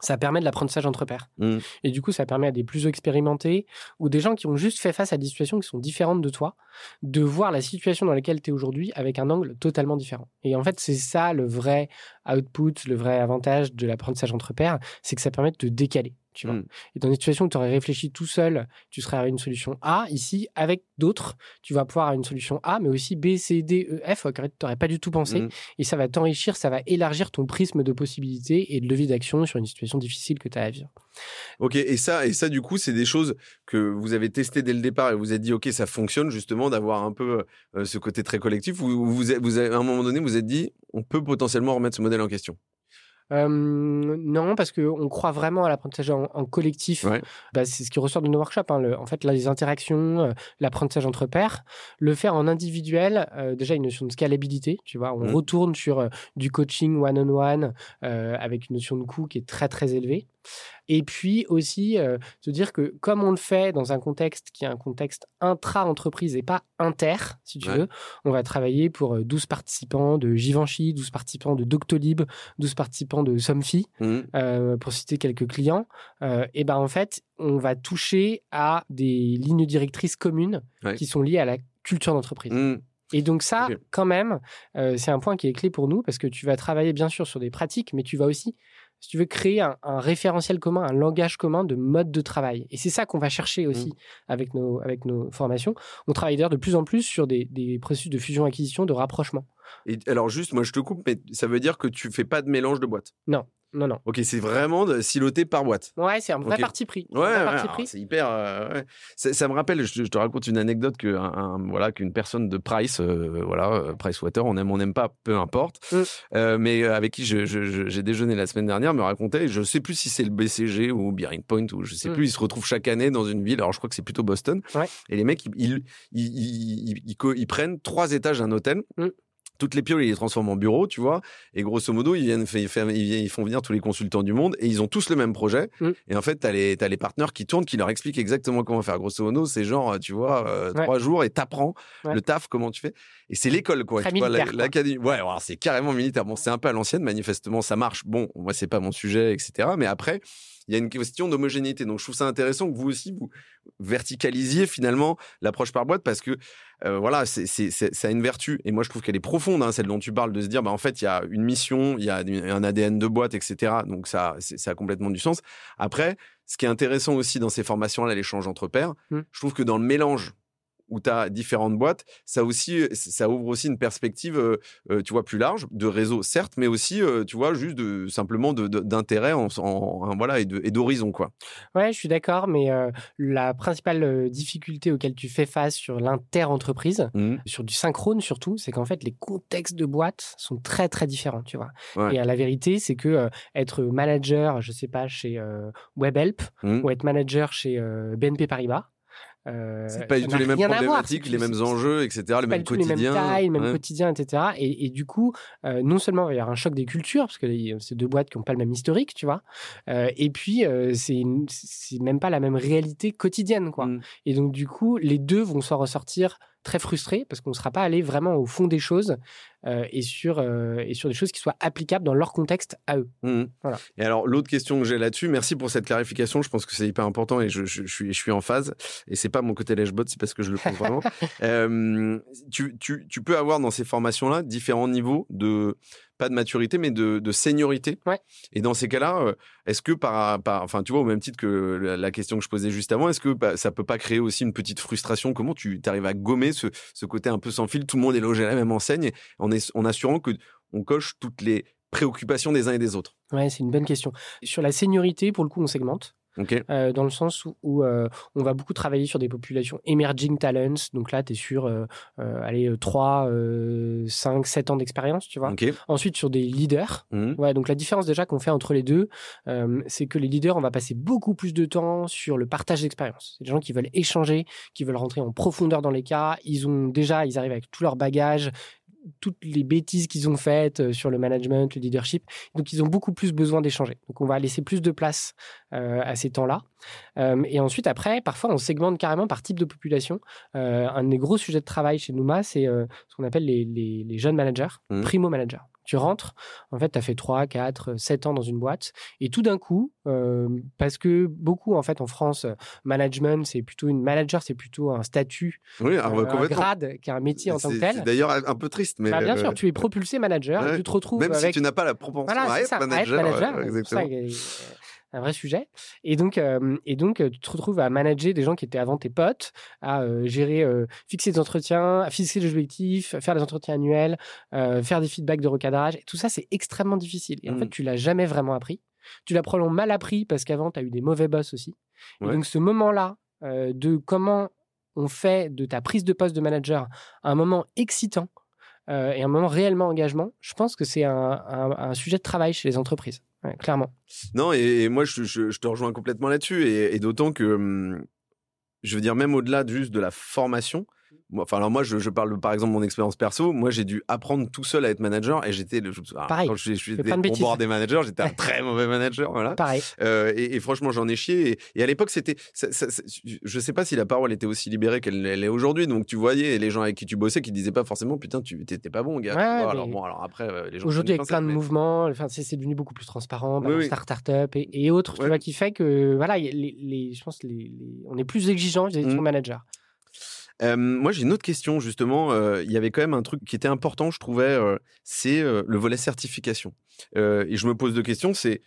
Ça permet de l'apprentissage entre pairs. Mhm. Et du coup, ça permet à des plus expérimentés ou des gens qui ont juste fait face à des situations qui sont différentes de toi, de voir la situation dans laquelle tu es aujourd'hui avec un angle totalement différent. Et en fait, c'est ça le vrai output, le vrai avantage de l'apprentissage entre pairs, c'est que ça permet de te décaler. Tu vois. Mm. Et dans des situations où tu aurais réfléchi tout seul, tu serais à une solution A. Ici, avec d'autres, tu vas pouvoir avoir une solution A, mais aussi B, C, D, E, F, auquel tu n'aurais pas du tout pensé. Mhm. Et ça va t'enrichir, ça va élargir ton prisme de possibilités et de levier d'action sur une situation difficile que tu as à vivre. Ok, et ça, et ça, du coup, c'est des choses que vous avez testées dès le départ et vous avez dit, ok, ça fonctionne justement d'avoir un peu euh, ce côté très collectif. Ou vous, vous avez- à un moment donné, vous êtes dit, on peut potentiellement remettre ce modèle en question. Euh, non, parce qu'on croit vraiment à l'apprentissage en, en collectif. Ouais. Bah, c'est ce qui ressort de nos workshops. hein, le- en fait, là, les interactions, euh, l'apprentissage entre pairs. Le faire en individuel, euh, déjà une notion de scalabilité. Tu vois, on Mhm. retourne sur euh, du coaching one-on-one euh, avec une notion de coût qui est très, très élevée. Et puis aussi, euh, se dire que comme on le fait dans un contexte qui est un contexte intra-entreprise et pas inter, si tu Ouais. veux, on va travailler pour euh, 12 participants de Givenchy, 12 participants de Doctolib, 12 participants de Somfy, Mhm. euh, pour citer quelques clients. euh, et ben en fait, on va toucher à des lignes directrices communes Ouais. qui sont liées à la culture d'entreprise. Mhm. Et donc ça, quand même, euh, c'est un point qui est clé pour nous parce que tu vas travailler bien sûr sur des pratiques, mais tu vas aussi, si tu veux, créer un, un référentiel commun, un langage commun de mode de travail. Et c'est ça qu'on va chercher aussi avec, nos, avec nos formations. On travaille d'ailleurs de plus en plus sur des, des processus de fusion-acquisition, de rapprochement. Et alors, juste, moi, je te coupe, mais ça veut dire que tu fais pas de mélange de boîtes? Non, non. Ok, c'est vraiment de siloté par boîte. Ouais, c'est un vrai parti pris. Ouais, ouais, c'est hyper. euh, ouais. ça, me rappelle, je, je te raconte une anecdote que un- un- voilà qu'une personne de Price, euh, voilà euh, Price Water, on aime, on n'aime pas, peu importe, Mm. euh, mais avec qui j'ai déjeuné la semaine dernière, me racontait, je sais plus si c'est le BCG ou Bearing Point ou je sais Mm. plus, ils se retrouvent chaque année dans une ville. Alors je crois que c'est plutôt Boston. Ouais. Et les mecs, ils, ils, ils, ils- ils- ils- ils prennent trois étages d'un hôtel. Mm. Toutes les pioles, ils les transforment en bureaux, tu vois. Et grosso modo, ils viennent, ils, viennent- ils font venir tous les consultants du monde et ils ont tous le même projet. Mm. Et en fait, les, t'as les partenaires qui tournent, qui leur expliquent exactement comment faire. Grosso modo, c'est genre, tu vois, euh, Ouais. trois jours et t'apprends Ouais. le taf, comment tu fais. Et c'est l'école, quoi. Très tu vois, l'académie. Ouais, alors c'est carrément militaire. Bon, c'est un peu à l'ancienne, manifestement, ça marche. Bon, moi, c'est pas mon sujet, etc. Mais après, il y a une question d'homogénéité. Donc, je trouve ça intéressant que vous aussi, vous verticalisiez finalement l'approche par boîte parce que euh, voilà, c'est, c'est, c'est- ça a une vertu. Et moi, je trouve qu'elle est profonde, hein, celle dont tu parles, de se dire, bah, en fait, il y a une mission, il y a un ADN de boîte, etc. Donc, ça, ça a complètement du sens. Après, ce qui est intéressant aussi dans ces formations-là, l'échange entre pairs, Mm. je trouve que dans le mélange où tu as différentes boîtes, ça aussi, ça ouvre aussi une perspective, euh, tu vois, plus large, de réseau, certes, mais aussi, euh, tu vois, juste de, simplement de, de- d'intérêt en, en- en- voilà, et, de, d'horizon, quoi. Ouais, je suis d'accord, mais euh, la principale difficulté auquel tu fais face sur l'inter-entreprise, Mhm. sur du synchrone surtout, c'est qu'en fait, les contextes de boîte sont très, très différents, tu vois. Ouais. Et la vérité, c'est que être manager, je sais pas, chez WebHelp Mhm. ou être manager chez BNP Paribas, euh, C'est pas du tout les mêmes problématiques, les mêmes enjeux, etc., le c'est pas même du tout les mêmes tailles, le même Ouais. quotidien, etc. Et, et du coup, euh, non seulement il va y avoir un choc des cultures, parce que les- c'est deux boîtes qui n'ont pas le même historique, tu vois, euh, et puis c'est même pas la même réalité quotidienne, quoi. Mm. Et donc, du coup, les deux vont s'en ressortir très frustrés parce qu'on ne sera pas allé vraiment au fond des choses euh, et, sur, euh, et sur des choses qui soient applicables dans leur contexte à eux. Mhm. Voilà. Et alors, l'autre question que j'ai là-dessus, merci pour cette clarification. Je pense que c'est hyper important et je, je- je suis, je suis en phase. Et c'est pas mon côté lèche-bot, c'est parce que je le pense vraiment. Euh, tu, tu- tu peux avoir dans ces formations-là différents niveaux de, pas de maturité, mais de, de seniorité. Ouais. Et dans ces cas-là, euh, est-ce que par, par, enfin, tu vois, au même titre que la, la question que je posais juste avant, est-ce que bah, ça peut pas créer aussi une petite frustration? Comment tu arrives à gommer ce, ce côté un peu sans fil? Tout le monde est logé à la même enseigne en, est, en assurant que on coche toutes les préoccupations des uns et des autres. Ouais, c'est une bonne question. Sur la seniorité, pour le coup, on segmente. Euh, dans le sens où, où, euh, on va beaucoup travailler sur des populations emerging talents. Donc là, tu es sur euh, euh, allez, 3, 5, 7 ans d'expérience, tu vois. Ensuite, sur des leaders. Ouais, donc la différence déjà qu'on fait entre les deux, c'est que les leaders, on va passer beaucoup plus de temps sur le partage d'expérience. C'est des gens qui veulent échanger, qui veulent rentrer en profondeur dans les cas. Ils ont déjà, ils arrivent avec tout leur bagage toutes les bêtises qu'ils ont faites sur le management, le leadership. Donc, ils ont beaucoup plus besoin d'échanger. Donc, on va laisser plus de place à ces temps-là. et ensuite, après, parfois, on segmente carrément par type de population. un des gros sujets de travail chez Nouma, c'est ce qu'on appelle les, jeunes managers, mmh. primo managers. Tu rentres, en fait, tu as fait 3, 4, 7 ans dans une boîte, et tout d'un coup, euh, parce que beaucoup, en fait, en France, management, c'est plutôt une manager, c'est plutôt un statut, oui, un euh, grade, qui est un métier en tant que tel. C'est d'ailleurs un peu triste, mais. Bah, bien sûr, euh, tu es propulsé manager, et tu te retrouves. Même si tu n'as pas la propension à, être manager, un vrai sujet. Et donc, et donc, tu te retrouves à manager des gens qui étaient avant tes potes, à gérer, fixer des entretiens, à fixer des objectifs, faire des entretiens annuels, faire des feedbacks de recadrage. Et tout ça, c'est extrêmement difficile. Et en fait, mmh. tu l'as jamais vraiment appris. Tu l'as probablement mal appris parce qu'avant, tu as eu des mauvais boss aussi. Et donc, ce moment-là de comment on fait de ta prise de poste de manager un moment excitant et un moment réellement engagement, je pense que c'est un sujet de travail chez les entreprises clairement. Non, et, moi, je, te rejoins complètement là-dessus. Et, d'autant que, hum, je veux dire, même au-delà juste de la formation, Enfin, alors moi, je, parle par exemple de mon expérience perso. Moi, j'ai dû apprendre tout seul à être manager et j'étais le. Pareil. Quand je, suis au bord des managers, j'étais un très mauvais manager. Voilà. Pareil. Euh, et, franchement, j'en ai chié. Et, à l'époque, c'était. Je sais pas si la parole était aussi libérée qu'elle est aujourd'hui. Donc, tu voyais les gens avec qui tu bossais qui disaient pas forcément Putain, tu t'étais pas bon, gars. alors, bon, alors après, euh, les gens. Aujourd'hui, avec plein de mouvements, enfin, c'est devenu beaucoup plus transparent, oui, start-up et, autres, tu vois, qui fait que, voilà, les, je pense, les, on est plus exigeant vis-à-vis de son mmh. Moi, j'ai une autre question, justement. Il y avait quand même un truc qui était important, je trouvais, c'est le volet certification. et je me pose deux questions, c'est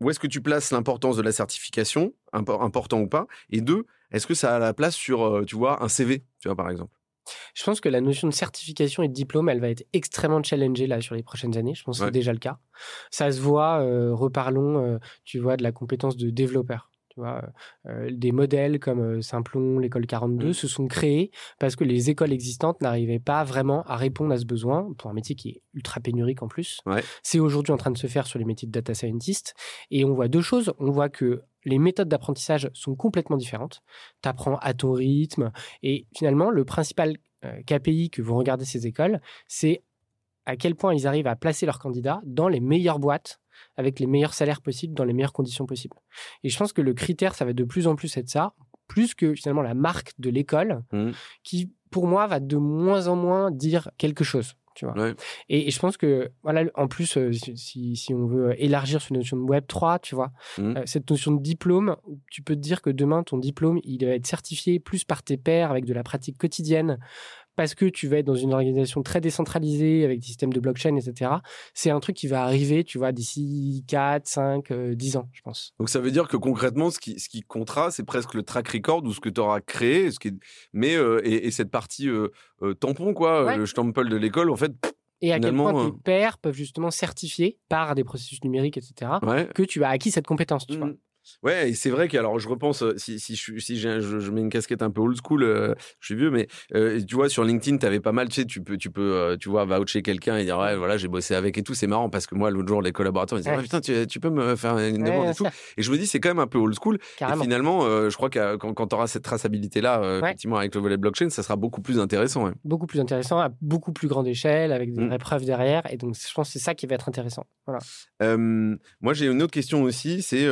où est-ce que tu places l'importance de la certification, important ou pas? Et deux, est-ce que ça a la place sur, tu vois, un CV, tu vois, par exemple? Je pense que la notion de certification et de diplôme, elle va être extrêmement challengée là sur les prochaines années. Je pense que c'est déjà le cas. Ça se voit, reparlons, tu vois, de la compétence de développeur. Euh, des modèles comme Simplon, l'école 42 mmh. se sont créés parce que les écoles existantes n'arrivaient pas vraiment à répondre à ce besoin pour un métier qui est ultra pénurique en plus. C'est aujourd'hui en train de se faire sur les métiers de data scientist. Et on voit deux choses. On voit que les méthodes d'apprentissage sont complètement différentes. Tu apprends à ton rythme. Et finalement, le principal KPI que vont regarder ces écoles, c'est à quel point ils arrivent à placer leurs candidats dans les meilleures boîtes avec les meilleurs salaires possibles dans les meilleures conditions possibles. Et je pense que le critère, ça va de plus en plus être ça, plus que finalement la marque de l'école, mmh. qui pour moi va de moins en moins dire quelque chose. Tu vois. Et, je pense que, voilà, en plus, euh, si, si, on veut élargir sur une notion de Web 3, tu vois, mmh. euh, cette notion de diplôme, tu peux te dire que demain, ton diplôme, il va être certifié plus par tes pairs avec de la pratique quotidienne, parce que tu vas être dans une organisation très décentralisée avec des systèmes de blockchain, etc. C'est un truc qui va arriver, tu vois, d'ici 4, 5, 10 ans, je pense. Donc ça veut dire que concrètement, ce qui, ce qui comptera, c'est presque le track record ou ce que tu auras créé, ce qui mais euh, et, cette partie euh, euh, tampon, quoi, le stample de l'école, en fait. et à quel point tes pairs peuvent justement certifier par des processus numériques, etc., que tu as acquis cette compétence, tu mmh. vois. Ouais, et c'est vrai que alors je repense si si je, si je, mets une casquette un peu old school, je suis vieux, mais tu vois sur LinkedIn, tu avais pas mal, tu sais, tu peux tu peux tu vois voucher quelqu'un et dire ouais voilà j'ai bossé avec et tout, c'est marrant parce que moi l'autre jour les collaborateurs ils disaient putain tu, tu, peux me faire une demande et tout, et je me dis c'est quand même un peu old school. Et finalement, je crois que quand, quand tu auras cette traçabilité là, effectivement avec le volet blockchain, ça sera beaucoup plus intéressant. Beaucoup plus intéressant à beaucoup plus grande échelle avec des mmh. vraies preuves derrière, et donc je pense que c'est ça qui va être intéressant. Voilà. moi j'ai une autre question aussi, c'est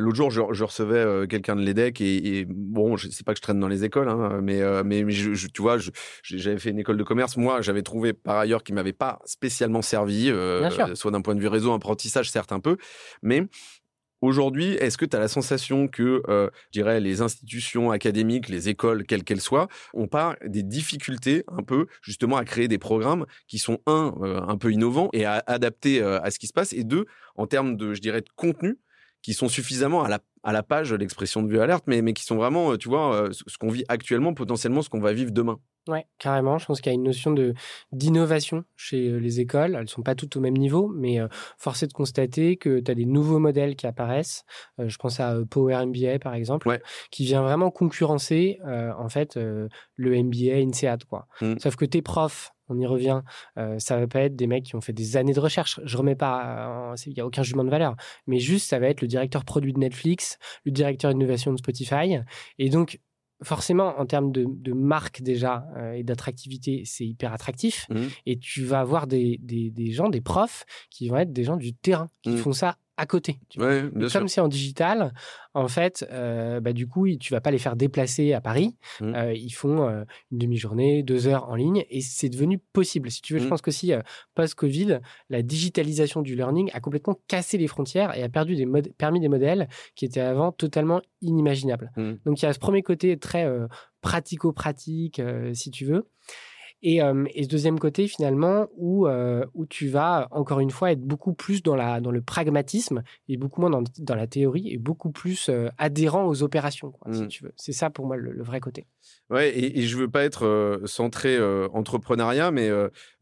l'autre jour je, je recevais euh, quelqu'un de l'EDEC et, bon, je sais pas que je traîne dans les écoles, hein, mais, euh, mais, tu vois, j'avais fait une école de commerce. Moi, j'avais trouvé par ailleurs qui m'avait pas spécialement servi, euh, soit d'un point de vue réseau, apprentissage, certes un peu, mais Aujourd'hui, est-ce que tu as la sensation que, je dirais, les institutions académiques, les écoles, quelles qu'elles soient, ont pas des difficultés un peu justement à créer des programmes qui sont, un, un peu innovants et à adapter à ce qui se passe, et deux, en termes de, je dirais, de contenu, qui sont suffisamment à la, à la page l'expression de vue alerte, mais, mais qui sont vraiment, euh, tu vois, euh, ce qu'on vit actuellement, potentiellement ce qu'on va vivre demain. Ouais, carrément. Je pense qu'il y a une notion de d'innovation chez euh, les écoles. Elles sont pas toutes au même niveau, mais force est de constater que tu as des nouveaux modèles qui apparaissent. je pense à Power MBA par exemple, qui vient vraiment concurrencer en fait le MBA INSEAD quoi. Mmh. Sauf que tes profs on y revient. Euh, ça va pas être des mecs qui ont fait des années de recherche. Je remets pas, il n'y a aucun jugement de valeur, mais juste ça va être le directeur produit de Netflix, le directeur innovation de Spotify, et donc forcément, en termes de, de marque déjà euh, et d'attractivité, c'est hyper attractif. Mmh. Et tu vas avoir des, des, des gens, des profs, qui vont être des gens du terrain, qui Mmh. font ça à côté. tu vois. Ouais, bien sûr. comme c'est en digital, en fait, euh, bah, du coup, tu vas pas les faire déplacer à Paris. Mm. Euh, ils font euh, une demi-journée, deux heures en ligne, et c'est devenu possible. Si tu veux, je Mm. pense qu'aussi euh, post-Covid, la digitalisation du learning a complètement cassé les frontières et a perdu des mod- permis des modèles qui étaient avant totalement inimaginables. Mm. Donc il y a ce premier côté très pratico-pratique, si tu veux. Et, euh, et ce deuxième côté, finalement, où, euh, où tu vas, encore une fois, être beaucoup plus dans, la, dans le pragmatisme et beaucoup moins dans, dans la théorie et beaucoup plus euh, adhérent aux opérations, quoi, si Mm. tu veux. C'est ça, pour moi, le, le vrai côté. Ouais, et, et je veux pas être centré entrepreneuriat, mais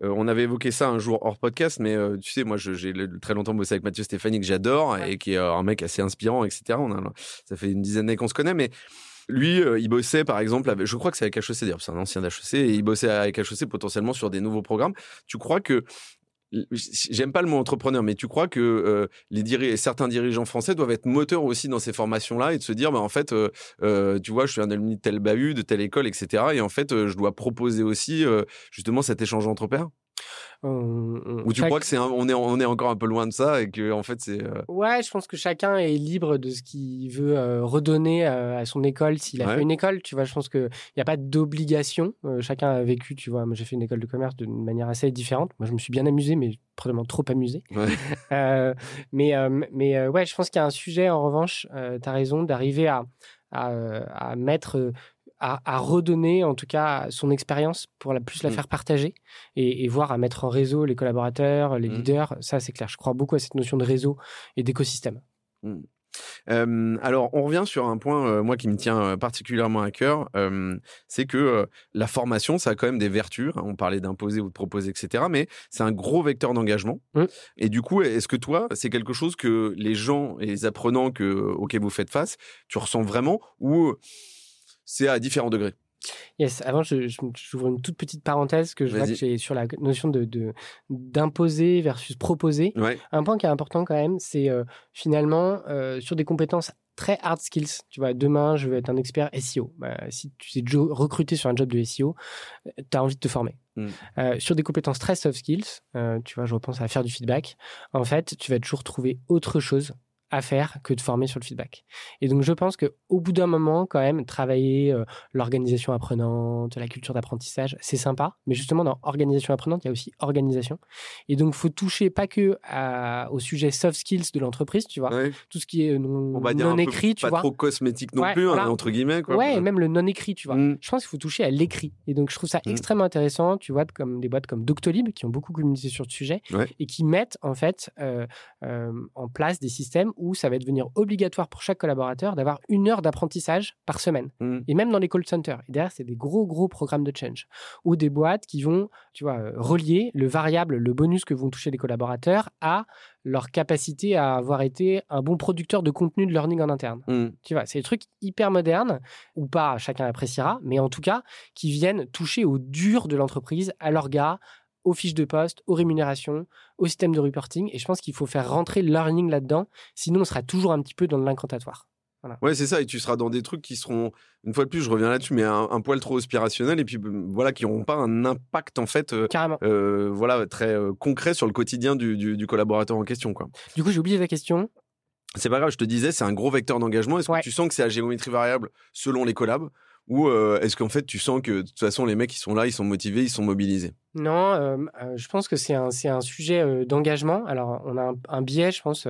on avait évoqué ça un jour hors podcast. Mais tu sais, moi, j'ai très longtemps bossé avec Mathieu Stéphanie que j'adore Ouais. et qui est un mec assez inspirant, etc. On a, ça fait une dizaine d'années qu'on se connaît, mais lui, euh, il bossait par exemple, je crois que c'est avec HEC d'ailleurs, c'est un ancien d'HEC, et il bossait avec HEC potentiellement sur des nouveaux programmes. Tu crois que J'aime pas le mot entrepreneur, mais tu crois que euh, les certains dirigeants français doivent être moteurs aussi dans ces formations-là et de se dire, bah, en fait, euh, tu vois, je suis un alumni de tel bahut, de telle école, etc. Et en fait, je dois proposer aussi justement cet échange entre pairs? On- on- Ou tu chaque- crois que c'est on est on est encore un peu loin de ça et que en fait c'est euh, Ouais, je pense que chacun est libre de ce qu'il veut euh, redonner euh, à son école s'il a Ouais. fait une école. Tu vois, je pense qu'il n'y a pas d'obligation. Euh, chacun a vécu, tu vois. Moi, j'ai fait une école de commerce d'une manière assez différente. Moi, je me suis bien amusé, mais probablement trop amusé. Ouais. Mais mais ouais, je pense qu'il y a un sujet, en revanche, tu as raison, d'arriver à, à, à mettre. À, à redonner en tout cas son expérience pour la plus la Mm. faire partager et, et voir à mettre en réseau les collaborateurs, les Mm. leaders. Ça, c'est clair. Je crois beaucoup à cette notion de réseau et d'écosystème. Euh, alors, on revient sur un point, euh, moi, qui me tient euh, particulièrement à cœur, euh, c'est que la formation, ça a quand même des vertus. hein, on parlait d'imposer ou de proposer, etc. Mais c'est un gros vecteur d'engagement. Mm. Et du coup, est-ce que toi, c'est quelque chose que les gens et les apprenants que, auxquels vous faites face, tu ressens vraiment ou c'est à différents degrés Yes, avant, je- je- j'ouvre une toute petite parenthèse que je vois que j'ai sur la notion de d'imposer versus proposer. Ouais. Un point qui est important quand même, c'est euh, finalement euh, sur des compétences très hard skills. Tu vois, demain, je veux être un expert SEO. Bah, si tu es recruté sur un job de SEO, tu as envie de te former. Mm. Euh, sur des compétences très soft skills, euh, tu vois, je repense à faire du feedback. En fait, tu vas toujours trouver autre chose à faire que de former sur le feedback. Et donc, je pense que au bout d'un moment, quand même, travailler euh, l'organisation apprenante, la culture d'apprentissage, c'est sympa. Mais justement, dans organisation apprenante, il y a aussi organisation. Et donc, faut toucher pas que à- au sujet soft skills de l'entreprise, tu vois, Ouais. tout ce qui est non, On va dire non un peu écrit, tu pas vois. trop cosmétique non Ouais, plus, hein, entre guillemets. Quoi. Ouais, et même le non écrit, tu vois. Mm. Je pense qu'il faut toucher à l'écrit. Et donc, je trouve ça Mm. extrêmement intéressant, tu vois, comme des boîtes comme Doctolib qui ont beaucoup communiqué sur le sujet Ouais. et qui mettent en fait euh, euh, en place des systèmes où ça va devenir obligatoire pour chaque collaborateur d'avoir une heure d'apprentissage par semaine. Mm. Et même dans les call centers. Et derrière, c'est des gros, gros programmes de change. Ou des boîtes qui vont, tu vois, euh, relier le variable, le bonus que vont toucher les collaborateurs à leur capacité à avoir été un bon producteur de contenu de learning en interne. Mm. Tu vois, c'est des trucs hyper modernes, ou pas, chacun appréciera, mais en tout cas, qui viennent toucher au dur de l'entreprise, à l'orga, aux fiches de poste, aux rémunérations, au système de reporting. Et je pense qu'il faut faire rentrer le learning là-dedans, sinon on sera toujours un petit peu dans l'incantatoire. Ouais, c'est ça. Et tu seras dans des trucs qui seront, une fois de plus, je reviens là-dessus, mais un, un poil trop aspirationnel et puis euh, voilà, qui n'auront pas un impact en fait, euh, Carrément. euh, voilà, très euh, concret sur le quotidien du, du- du collaborateur en question, quoi. Du coup, j'ai oublié ta question. C'est pas grave, je te disais, c'est un gros vecteur d'engagement. Est-ce Ouais. que tu sens que c'est à géométrie variable selon les collabs? Ou euh, est-ce qu'en fait tu sens que de toute façon les mecs ils sont là, ils sont motivés, ils sont mobilisés? Non, euh, je pense que c'est un, un sujet euh, d'engagement. Alors, on a un, un biais, je pense,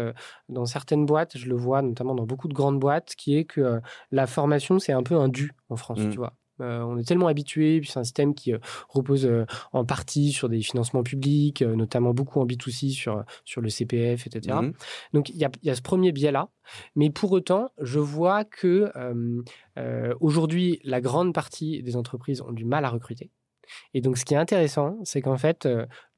dans certaines boîtes, je le vois notamment dans beaucoup de grandes boîtes, qui est que la formation, c'est un peu un dû en France, Mm. tu vois. Euh, on est tellement habitué, puis c'est un système qui euh, repose euh, en partie sur des financements publics, euh, notamment beaucoup en B2C sur, sur le CPF, etc. Mhm. Donc il y a, y a ce premier biais-là, mais pour autant, je vois que aujourd'hui, la grande partie des entreprises ont du mal à recruter. Et donc, ce qui est intéressant, c'est qu'en fait,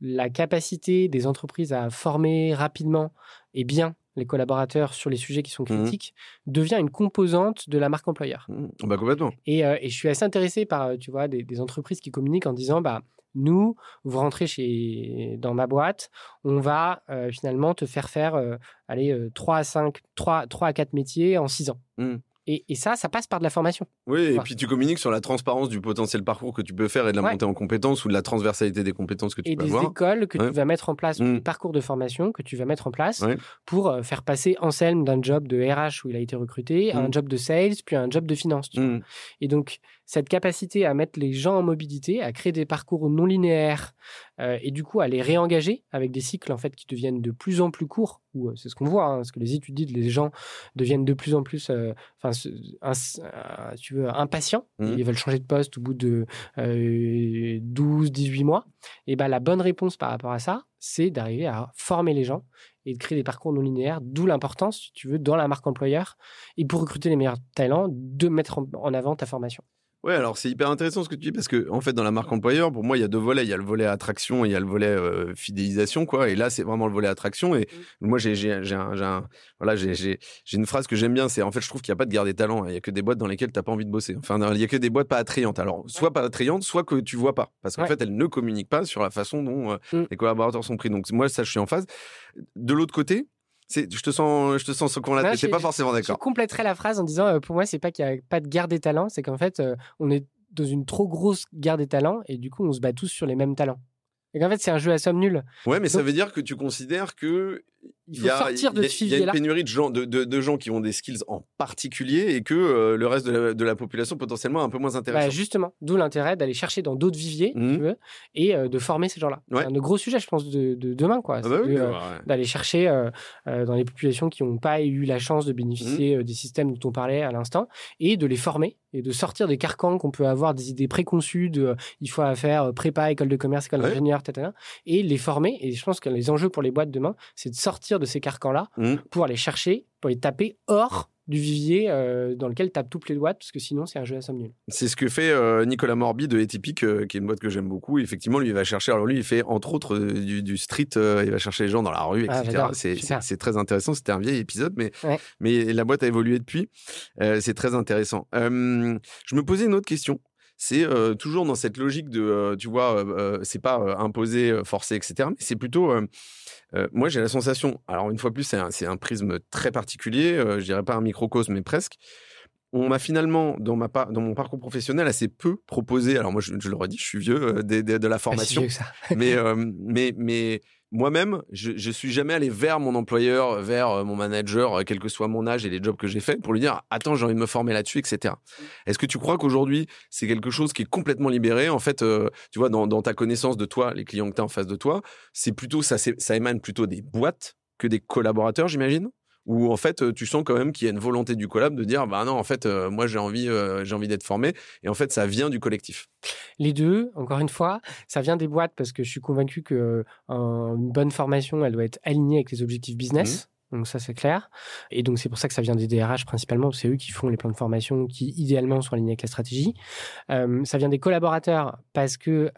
la capacité des entreprises à former rapidement et bien les collaborateurs sur les sujets qui sont Mhm. critiques devient une composante de la marque employeur. Mhm. Bah complètement. Et, euh, et je suis assez intéressé par, euh, tu vois, des, des entreprises qui communiquent en disant, bah, nous, vous rentrez chez, dans ma boîte, on va euh, finalement te faire faire, euh, allez, euh, 3 à 5, 3, 3 à 4 métiers en 6 ans. Mhm. Et, et, ça, ça passe par de la formation. Oui, et puis tu communiques sur la transparence du potentiel parcours que tu peux faire et de la montée en compétences ou de la transversalité des compétences que tu peux avoir. Et des écoles que tu vas mettre en place, mmh. des parcours de formation que tu vas mettre en place pour euh, faire passer Anselme d'un job de RH où il a été recruté à un mmh. job de sales, puis à un job de finance. Mmh. Et donc, cette capacité à mettre les gens en mobilité, à créer des parcours non linéaires euh, et du coup à les réengager avec des cycles en fait qui deviennent de plus en plus courts. Ou euh, c'est ce qu'on voit, hein, parce que les études disent les gens deviennent de plus en plus, euh, enfin, tu veux, impatients. Mmh. Ils veulent changer de poste au bout de 12, 18 mois. Et ben la bonne réponse par rapport à ça, c'est d'arriver à former les gens et de créer des parcours non linéaires, d'où l'importance, si tu veux, dans la marque employeur et pour recruter les meilleurs talents, de mettre en avant ta formation. Ouais, alors c'est hyper intéressant ce que tu dis parce que en fait dans la marque employeur, pour moi il y a deux volets, il y a le volet attraction et il y a le volet euh, fidélisation quoi. Et là c'est vraiment le volet attraction et mmh. moi j'ai j'ai j'ai un, voilà j'ai j'ai une phrase que j'aime bien, c'est en fait je trouve qu'il y a pas de guerre des talents, il y a que des boîtes dans lesquelles t'as pas envie de bosser. Enfin il y a que des boîtes pas attrayantes. Alors soit pas attrayantes, soit que tu vois pas parce qu'en fait elles ne communiquent pas sur la façon dont euh, mmh. les collaborateurs sont pris. Donc moi ça je suis en phase. De l'autre côté, je te sens, je te sens qu'on l'a. pas forcément d'accord. Je compléterai la phrase en disant, euh, pour moi, c'est pas qu'il y a pas de guerre des talents, c'est qu'en fait, euh, on est dans une trop grosse guerre des talents et du coup, on se bat tous sur les mêmes talents. Et qu'en fait, c'est un jeu à somme nulle. Ouais, mais ça veut dire que tu considères que il faut y a, sortir de Il y a une pénurie de gens, de, de, gens qui ont des skills en particulier et que euh, le reste de la, de la, population potentiellement un peu moins intéressant. Bah justement, d'où l'intérêt d'aller chercher dans d'autres viviers tu mmh. veux, et euh, de former ces gens-là. C'est un de gros sujets, je pense, de, demain. quoi. Ah bah euh, d'aller chercher dans les populations qui n'ont pas eu la chance de bénéficier mmh. des systèmes dont on parlait à l'instant et de les former et de sortir des carcans qu'on peut avoir, des idées préconçues de il faut faire prépa, école de commerce, école d'ingénieur, etc. Et les former. Et je pense que les enjeux pour les boîtes demain, c'est de sortir de ces carcans-là mmh. pour aller chercher, pour les taper hors du vivier euh, dans lequel tape toutes les boîtes, parce que sinon c'est un jeu à somme nulle. C'est ce que fait euh, Nicolas Morbi de Atypique, euh, qui est une boîte que j'aime beaucoup. effectivement, lui, il va chercher. Alors lui, il fait entre autres du, street. il va chercher les gens dans la rue, etc. Ah, c'est très intéressant. C'était un vieil épisode, mais mais la boîte a évolué depuis. c'est très intéressant. je me posais une autre question c'est toujours dans cette logique de, tu vois, c'est pas imposé, forcé, etc. Mais c'est plutôt, moi j'ai la sensation, alors une fois plus, c'est un, prisme très particulier, je dirais pas un microcosme, mais presque. On m'a finalement, dans, ma, dans mon parcours professionnel, assez peu proposé. Alors moi, je, je le redis, je suis vieux de, de, la formation, mais, mais, mais moi-même, je, je suis jamais allé vers mon employeur, vers euh, mon manager, euh, quel que soit mon âge et les jobs que j'ai faits, pour lui dire attends, j'ai envie de me former là-dessus, etc. Est-ce que tu crois qu'aujourd'hui c'est quelque chose qui est complètement libéré? En fait, euh, tu vois, dans, dans, ta connaissance de toi, les clients que tu as en face de toi, c'est plutôt ça, ça émane plutôt des boîtes que des collaborateurs, j'imagine? Où en fait tu sens quand même qu'il y a une volonté du collab de dire bah non en fait moi j'ai envie j'ai envie d'être formé et en fait ça vient du collectif. Les deux, encore une fois, ça vient des boîtes parce que je suis convaincu que une bonne formation elle doit être alignée avec les objectifs business. Mmh. Donc ça c'est clair. Et donc c'est pour ça que ça vient des DRH principalement, c'est eux qui font les plans de formation qui idéalement sont alignés avec la stratégie. ça vient des collaborateurs parce que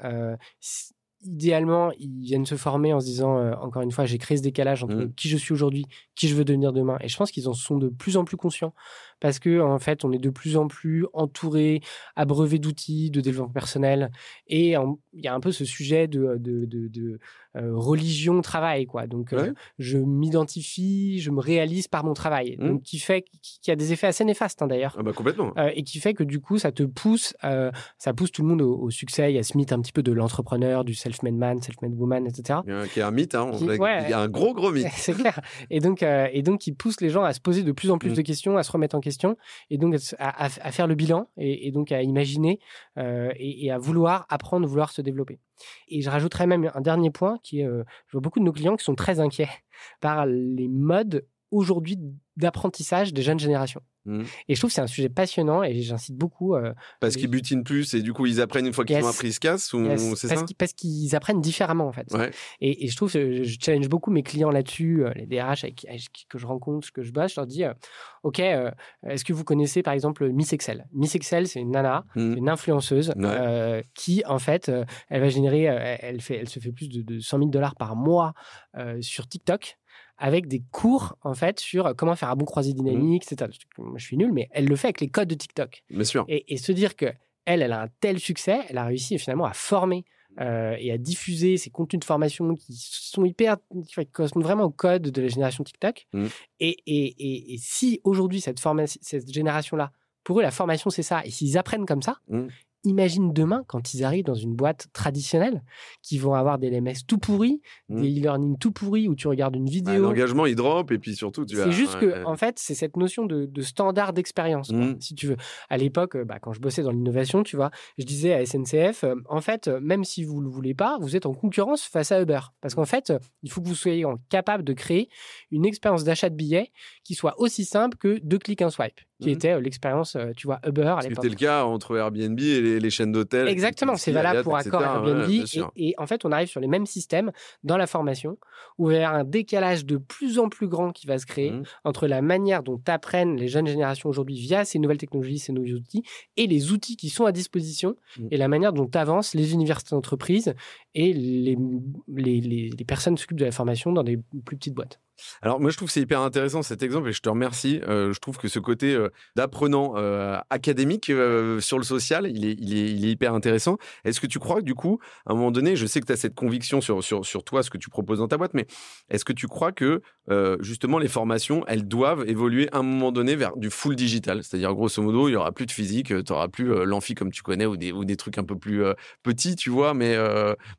idéalement, ils viennent se former en se disant, euh, encore une fois, j'ai créé ce décalage entre mmh. qui je suis aujourd'hui, qui je veux devenir demain. Et je pense qu'ils en sont de plus en plus conscients parce que en fait, on est de plus en plus entouré, abreuvé d'outils de développement personnel, et il y a un peu ce sujet de, de, de, euh, religion travail, quoi. Donc, euh, je m'identifie, je me réalise par mon travail, mmh. donc qui fait qui a des effets assez néfastes hein, d'ailleurs. Ah bah complètement. Euh, et qui fait que du coup, ça te pousse, ça pousse tout le monde au, succès. Il y a ce mythe un petit peu de l'entrepreneur, du self-made man, self-made woman, etc. Il y a, qui est un mythe, hein. il y a un gros gros mythe. C'est clair. Et donc, et donc, qui pousse les gens à se poser de plus en plus mmh. de questions, à se remettre en question et donc à, faire le bilan et, donc à imaginer euh, et, à vouloir apprendre, vouloir se développer. Et je rajouterais même un dernier point qui est, euh, je vois beaucoup de nos clients qui sont très inquiets par les modes aujourd'hui d'apprentissage des jeunes générations. Mmh. Et je trouve que c'est un sujet passionnant et j'incite beaucoup. Euh, parce qu'ils butinent plus et du coup ils apprennent une fois qu'ils ont appris, ils se cassent ou c'est ça Parce qu'ils apprennent différemment en fait. Et, je trouve, je, je challenge beaucoup mes clients là-dessus, euh, les DRH avec, que je rencontre, que je bosse, je leur dis, euh, ok, est-ce que vous connaissez par exemple Miss Excel? Miss Excel, c'est une nana, mmh. une influenceuse qui en fait, elle va générer, elle fait, elle se fait plus de, de 100 000 dollars par mois sur TikTok avec des cours en fait sur comment faire un bon croisé dynamique, mmh. etc. Je suis nul, mais elle le fait avec les codes de TikTok. Bien sûr. Et, se dire que elle, elle a un tel succès, elle a réussi finalement à former euh, et à diffuser ces contenus de formation qui sont hyper, qui correspondent vraiment au code de la génération TikTok. Mmh. Et, et, et, et si aujourd'hui, cette, génération-là, pour eux, la formation, c'est ça, et s'ils apprennent comme ça, Mmh. Imagine demain, quand ils arrivent dans une boîte traditionnelle, qui vont avoir des LMS tout pourris, Mmh. des e-learning tout pourris, où tu regardes une Bah, vidéo. L'engagement, il drop et puis surtout, tu vas. C'est juste que, ouais. en fait, c'est cette notion de, de standard d'expérience, Mhm. si tu veux. À l'époque, euh, bah, quand je bossais dans l'innovation, tu vois, je disais à SNCF, euh, en fait, euh, même si vous ne le voulez pas, vous êtes en concurrence face à Uber. Parce qu'en fait, il faut que vous soyez capable de créer une expérience d'achat de billets qui soit aussi simple que deux clics, un swipe, qui Mhm. était euh, l'expérience, euh, tu vois, Uber à C'était l'époque. le cas entre Airbnb et les, les chaînes d'hôtels. Exactement, c'est valable pour Accor Airbnb. et, en fait, on arrive sur les mêmes systèmes dans la formation, où il y a un décalage de plus en plus grand qui va se créer Mhm. entre la manière dont apprennent les jeunes générations aujourd'hui via ces nouvelles technologies, ces nouveaux outils, et les outils qui sont à disposition, Mhm. et la manière dont avancent les universités d'entreprise et les, les, les- les personnes qui s'occupent de la formation dans des plus petites boîtes. Alors moi je trouve que c'est hyper intéressant cet exemple et je te remercie. Euh, je trouve que ce côté euh, d'apprenant euh, académique sur le social, il est, il, est, hyper intéressant. Est-ce que tu crois que du coup, à un moment donné, je sais que tu as cette conviction sur, sur, sur toi, ce que tu proposes dans ta boîte, mais est-ce que tu crois que justement les formations, elles doivent évoluer à un moment donné vers du full digital? C'est-à-dire grosso modo, il y aura plus de physique, tu n'auras plus l'amphi comme tu connais ou des, ou des trucs un peu plus petits, tu vois, mais,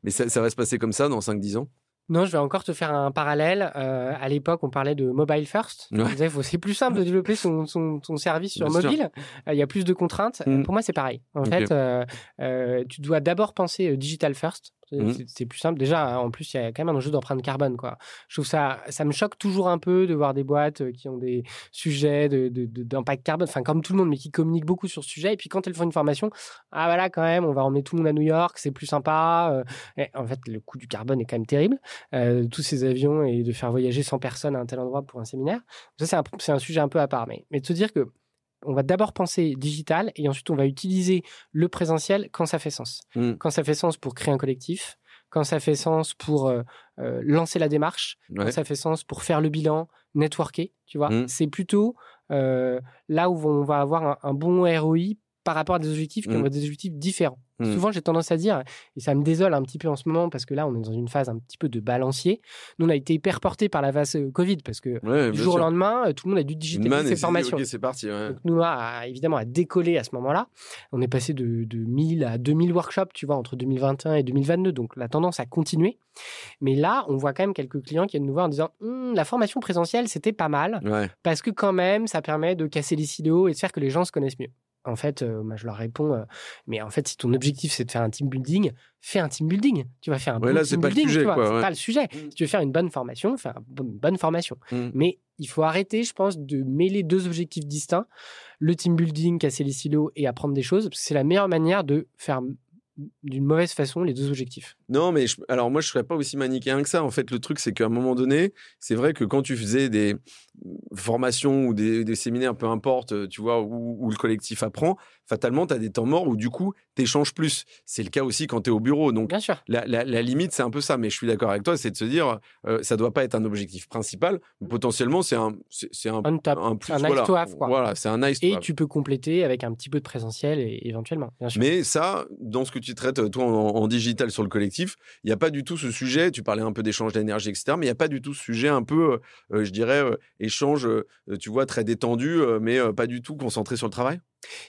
mais ça, ça va se passer comme ça dans 5-10 ans? Non, je vais encore te faire un parallèle. Euh, à l'époque, on parlait de mobile first. Ouais. On disait faut- c'est plus simple de développer son, son, son service sur Bien mobile. Euh, Il y a plus de contraintes. Mm. Pour moi, c'est pareil. En fait, euh, tu dois d'abord penser digital first. C'est- Mm. C'est plus simple. Déjà, en plus, il y a quand même un enjeu d'empreinte carbone. Quoi. Je trouve ça, ça me choque toujours un peu de voir des boîtes euh, qui ont des sujets de- de- de- d'impact carbone, enfin comme tout le monde, mais qui communiquent beaucoup sur ce sujet. Et puis quand elles font une formation, ah voilà, quand même, on va emmener tout le monde à New York, c'est plus sympa. euh, et en fait, le coût du carbone est quand même terrible. Euh, tous ces avions et de faire voyager 100 personnes à un tel endroit pour un séminaire. Ça, c'est un, un sujet un peu à part. Mais, mais de se dire que on va d'abord penser digital et ensuite on va utiliser le présentiel quand ça fait sens. Mm. Quand ça fait sens pour créer un collectif, quand ça fait sens pour euh, euh, lancer la démarche, Ouais. quand ça fait sens pour faire le bilan, networker, tu vois. Mm. C'est plutôt euh, là où on va avoir un, un bon ROI par rapport à des objectifs qui Mm. ont des objectifs différents. Mm. Souvent, j'ai tendance à dire, et ça me désole un petit peu en ce moment, parce que là, on est dans une phase un petit peu de balancier. Nous, on a été hyper porté par la phase euh, Covid, parce que Ouais, du jour au lendemain, euh, tout le monde a dû digitaliser ses formations. C'est parti. ouais. Donc, nous, a, évidemment, a décollé à ce moment-là. On est passé de, de 1000 à 2000 workshops, tu vois, entre 2021 et 2022. Donc, la tendance a continué. Mais là, on voit quand même quelques clients qui viennent nous voir en disant Hum, la formation présentielle, c'était pas mal, Ouais. parce que quand même, ça permet de casser les silos et de faire que les gens se connaissent mieux. En fait, euh, moi, je leur réponds, euh, mais en fait, si ton objectif c'est de faire un team building, fais un team building. Tu vas faire un Ouais, bon là, team pas le building, sujet, quoi, ouais. pas le sujet. Mm. Si tu veux faire une bonne formation, fais une bonne formation. Mm. Mais il faut arrêter, je pense, de mêler deux objectifs distincts le team building, casser les silos et apprendre des choses. parce que C'est la meilleure manière de faire d'une mauvaise façon les deux objectifs. Non, mais je- alors moi, je serais pas aussi manichéen que ça. En fait, le truc, c'est qu'à un moment donné, c'est vrai que quand tu faisais des formations ou des, des séminaires, peu importe, tu vois, où, où le collectif apprend, fatalement, tu as des temps morts où du coup, tu échanges plus. C'est le cas aussi quand tu es au bureau. Donc, Bien sûr. la, la- la limite, c'est un peu ça. Mais je suis d'accord avec toi, c'est de se dire, euh, ça doit pas être un objectif principal. Potentiellement, c'est un, c'est un, un plus. un nice voilà. to have, quoi. Voilà, c'est un nice to Et have. tu peux compléter avec un petit peu de présentiel et, éventuellement. Bien sûr. Mais ça, dans ce que tu traites, toi, en, en digital sur le collectif, il n'y a pas du tout ce sujet. Tu parlais un peu d'échange d'énergie, etc. Mais il n'y a pas du tout ce sujet un peu, euh, euh, je dirais, euh, échange, tu vois, très détendu, mais pas du tout concentré sur le travail?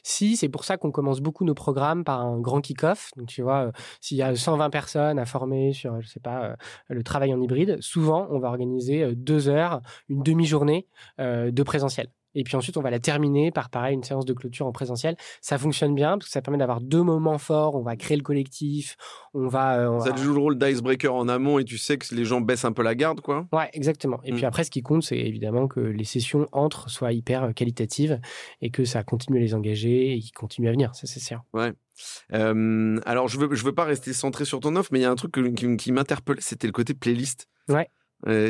Si, c'est pour ça qu'on commence beaucoup nos programmes par un grand kick-off. Donc, tu vois, s'il y a 120 personnes à former sur, je sais pas, le travail en hybride, souvent, on va organiser deux heures, une demi-journée de présentiel. Et puis ensuite, on va la terminer par, pareil, une séance de clôture en présentiel. Ça fonctionne bien parce que ça permet d'avoir deux moments forts. On va créer le collectif. On va. euh, on Ça va- joue le rôle d'icebreaker en amont et tu sais que les gens baissent un peu la garde, quoi. Ouais, exactement. Et Mm. puis après, ce qui compte, c'est évidemment que les sessions entre soient hyper euh, qualitatives et que ça continue à les engager et qu'ils continuent à venir. Ça, c'est sûr. Euh, alors, je veux, je veux pas rester centré sur ton offre, mais il y a un truc que- qui, qui m'interpelle, c'était le côté playlist. Ouais.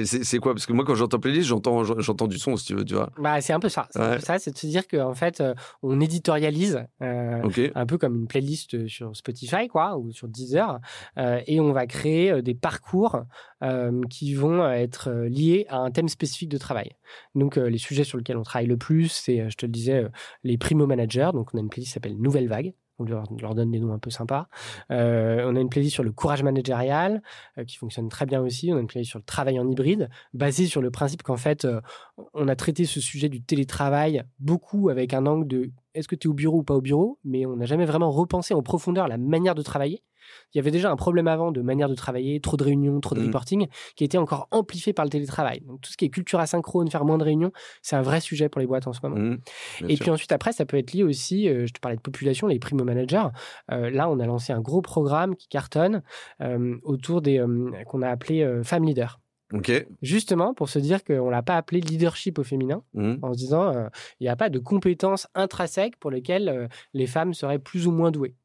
C'est quoi? Parce que moi, quand j'entends playlist, j'entends j'entends du son, si tu veux, tu vois. Bah, c'est un peu ça. C'est Ouais. ça, c'est de se dire qu'en fait, euh, on éditorialise euh, un peu comme une playlist sur Spotify, quoi, ou sur Deezer, euh, et on va créer des parcours euh, qui vont être liés à un thème spécifique de travail. Donc, les sujets sur lesquels on travaille le plus, c'est, je te le disais, les primo managers. Donc, on a une playlist qui s'appelle Nouvelle Vague. On leur, donne des noms un peu sympas. Euh, on a une playlist sur le courage managérial euh, qui fonctionne très bien aussi. On a une playlist sur le travail en hybride, basée sur le principe qu'en fait, euh, on a traité ce sujet du télétravail beaucoup avec un angle de est-ce que tu es au bureau ou pas au bureau, mais on n'a jamais vraiment repensé en profondeur la manière de travailler. Il y avait déjà un problème avant de manière de travailler, trop de réunions, trop de Mhm. reporting, qui été encore amplifié par le télétravail. Donc tout ce qui est culture asynchrone, faire moins de réunions, c'est un vrai sujet pour les boîtes en ce moment. Bien Et sûr. puis ensuite, après, ça peut être lié aussi, euh, je te parlais de population, les primo managers. Euh, là, on a lancé un gros programme qui cartonne euh, autour des qu'on a appelé Femme Leader. Justement, pour se dire qu'on l'a pas appelé leadership au féminin, Mhm. en se disant euh, il n'y a pas de compétences intrinsèques pour lesquelles euh, les femmes seraient plus ou moins douées.